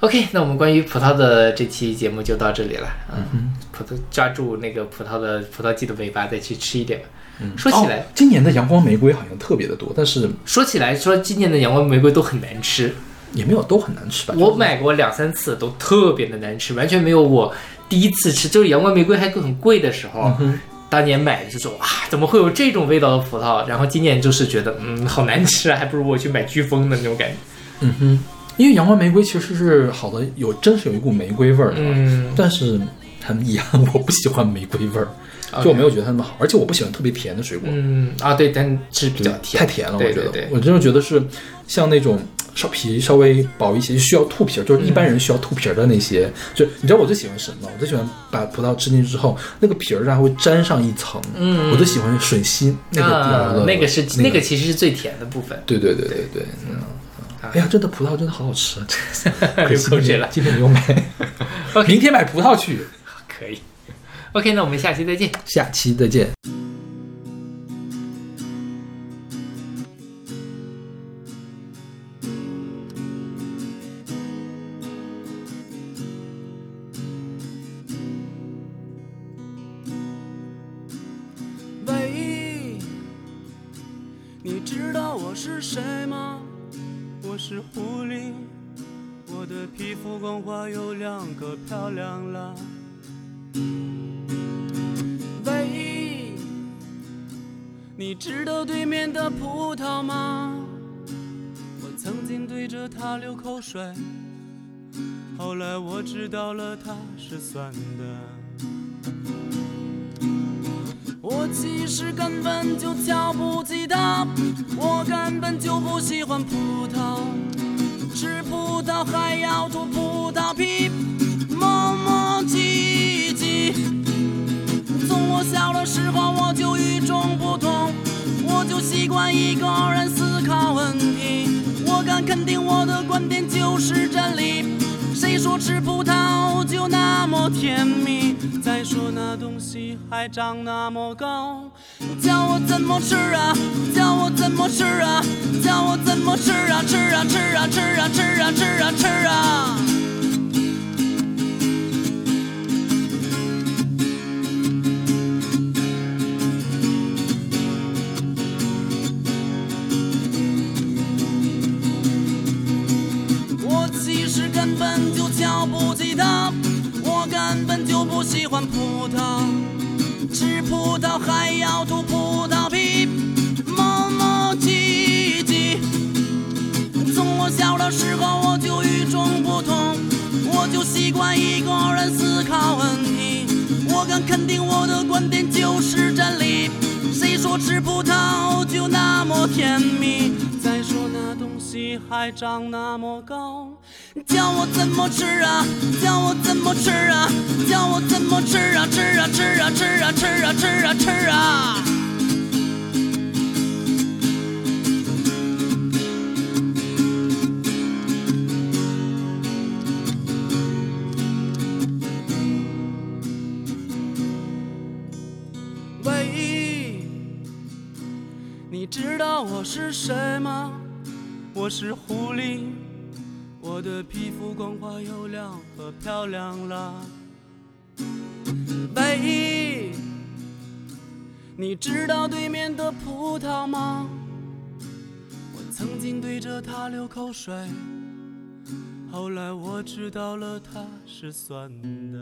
OK，那我们关于葡萄的这期节目就到这里了。嗯，葡萄抓住那个葡萄的葡萄季的尾巴，再去吃一点嗯。说起来，哦今年的阳光玫瑰好像特别的多，但是说起来，说今年的阳光玫瑰都很难吃，也没有都很难吃吧？我买过两三次，都特别的难吃，完全没有我第一次吃，就是阳光玫瑰还很贵的时候，当年买的就说哇，怎么会有这种味道的葡萄？然后今年就是觉得嗯，好难吃啊，还不如我去买飓风的那种感觉。嗯哼，因为阳光玫瑰其实是好的，有真是有一股玫瑰味儿的，嗯但是很遗憾，我不喜欢玫瑰味儿，就我没有觉得它那么好，而且我不喜欢特别甜的水果，嗯啊，对，但是比较甜，太甜了，我觉得，对。对对我真的觉得是像那种稍皮稍微薄一些，需要吐皮儿，就是一般人需要吐皮儿的那些，就你知道我最喜欢什么？吗？我最喜欢把葡萄吃进去之后，那个皮儿上会粘上一层，嗯。我最喜欢吮吸那个地方啊的，，那个是那那个其实是最甜的部分。对对对对对，嗯。哎呀，真的葡萄真的好好吃，(laughs) 可流惜口水了。今天没有买，(laughs) 明天买葡萄去。可以。(laughs) OK，那我们下期再见。下期再见。喂，你知道我是谁吗？我是狐狸，我的皮肤光滑有两个漂亮啦。喂，你知道对面的葡萄吗？我曾经对着它流口水，后来我知道了它是酸的。我其实根本就瞧不起它，我根本就不喜欢葡萄，吃葡萄还要吐葡萄皮，小的时候我就与众不同，我就习惯一个人思考问题，我敢肯定我的观点就是真理。谁说吃葡萄就那么甜蜜？再说那东西还长那么高，叫我怎么吃啊？叫我怎么吃啊？叫我怎么吃啊？吃啊吃啊吃啊吃啊吃啊吃啊！不喜欢葡萄，吃葡萄还要吐葡萄皮，磨磨唧唧。从我小的时候我就与众不同，我就习惯一个人思考问题。我敢肯定我的观点就是真理。谁说吃葡萄就那么甜蜜？再说那东西还长那么高，叫我怎么吃啊？叫我怎么吃啊？叫我怎么吃啊？吃啊吃啊吃啊吃啊吃啊吃啊！喂，你知道我是谁吗？我是狐狸，我的皮肤光滑油亮，可漂亮啦！妹，你知道对面的葡萄吗？我曾经对着它流口水，后来我知道了，它是酸的。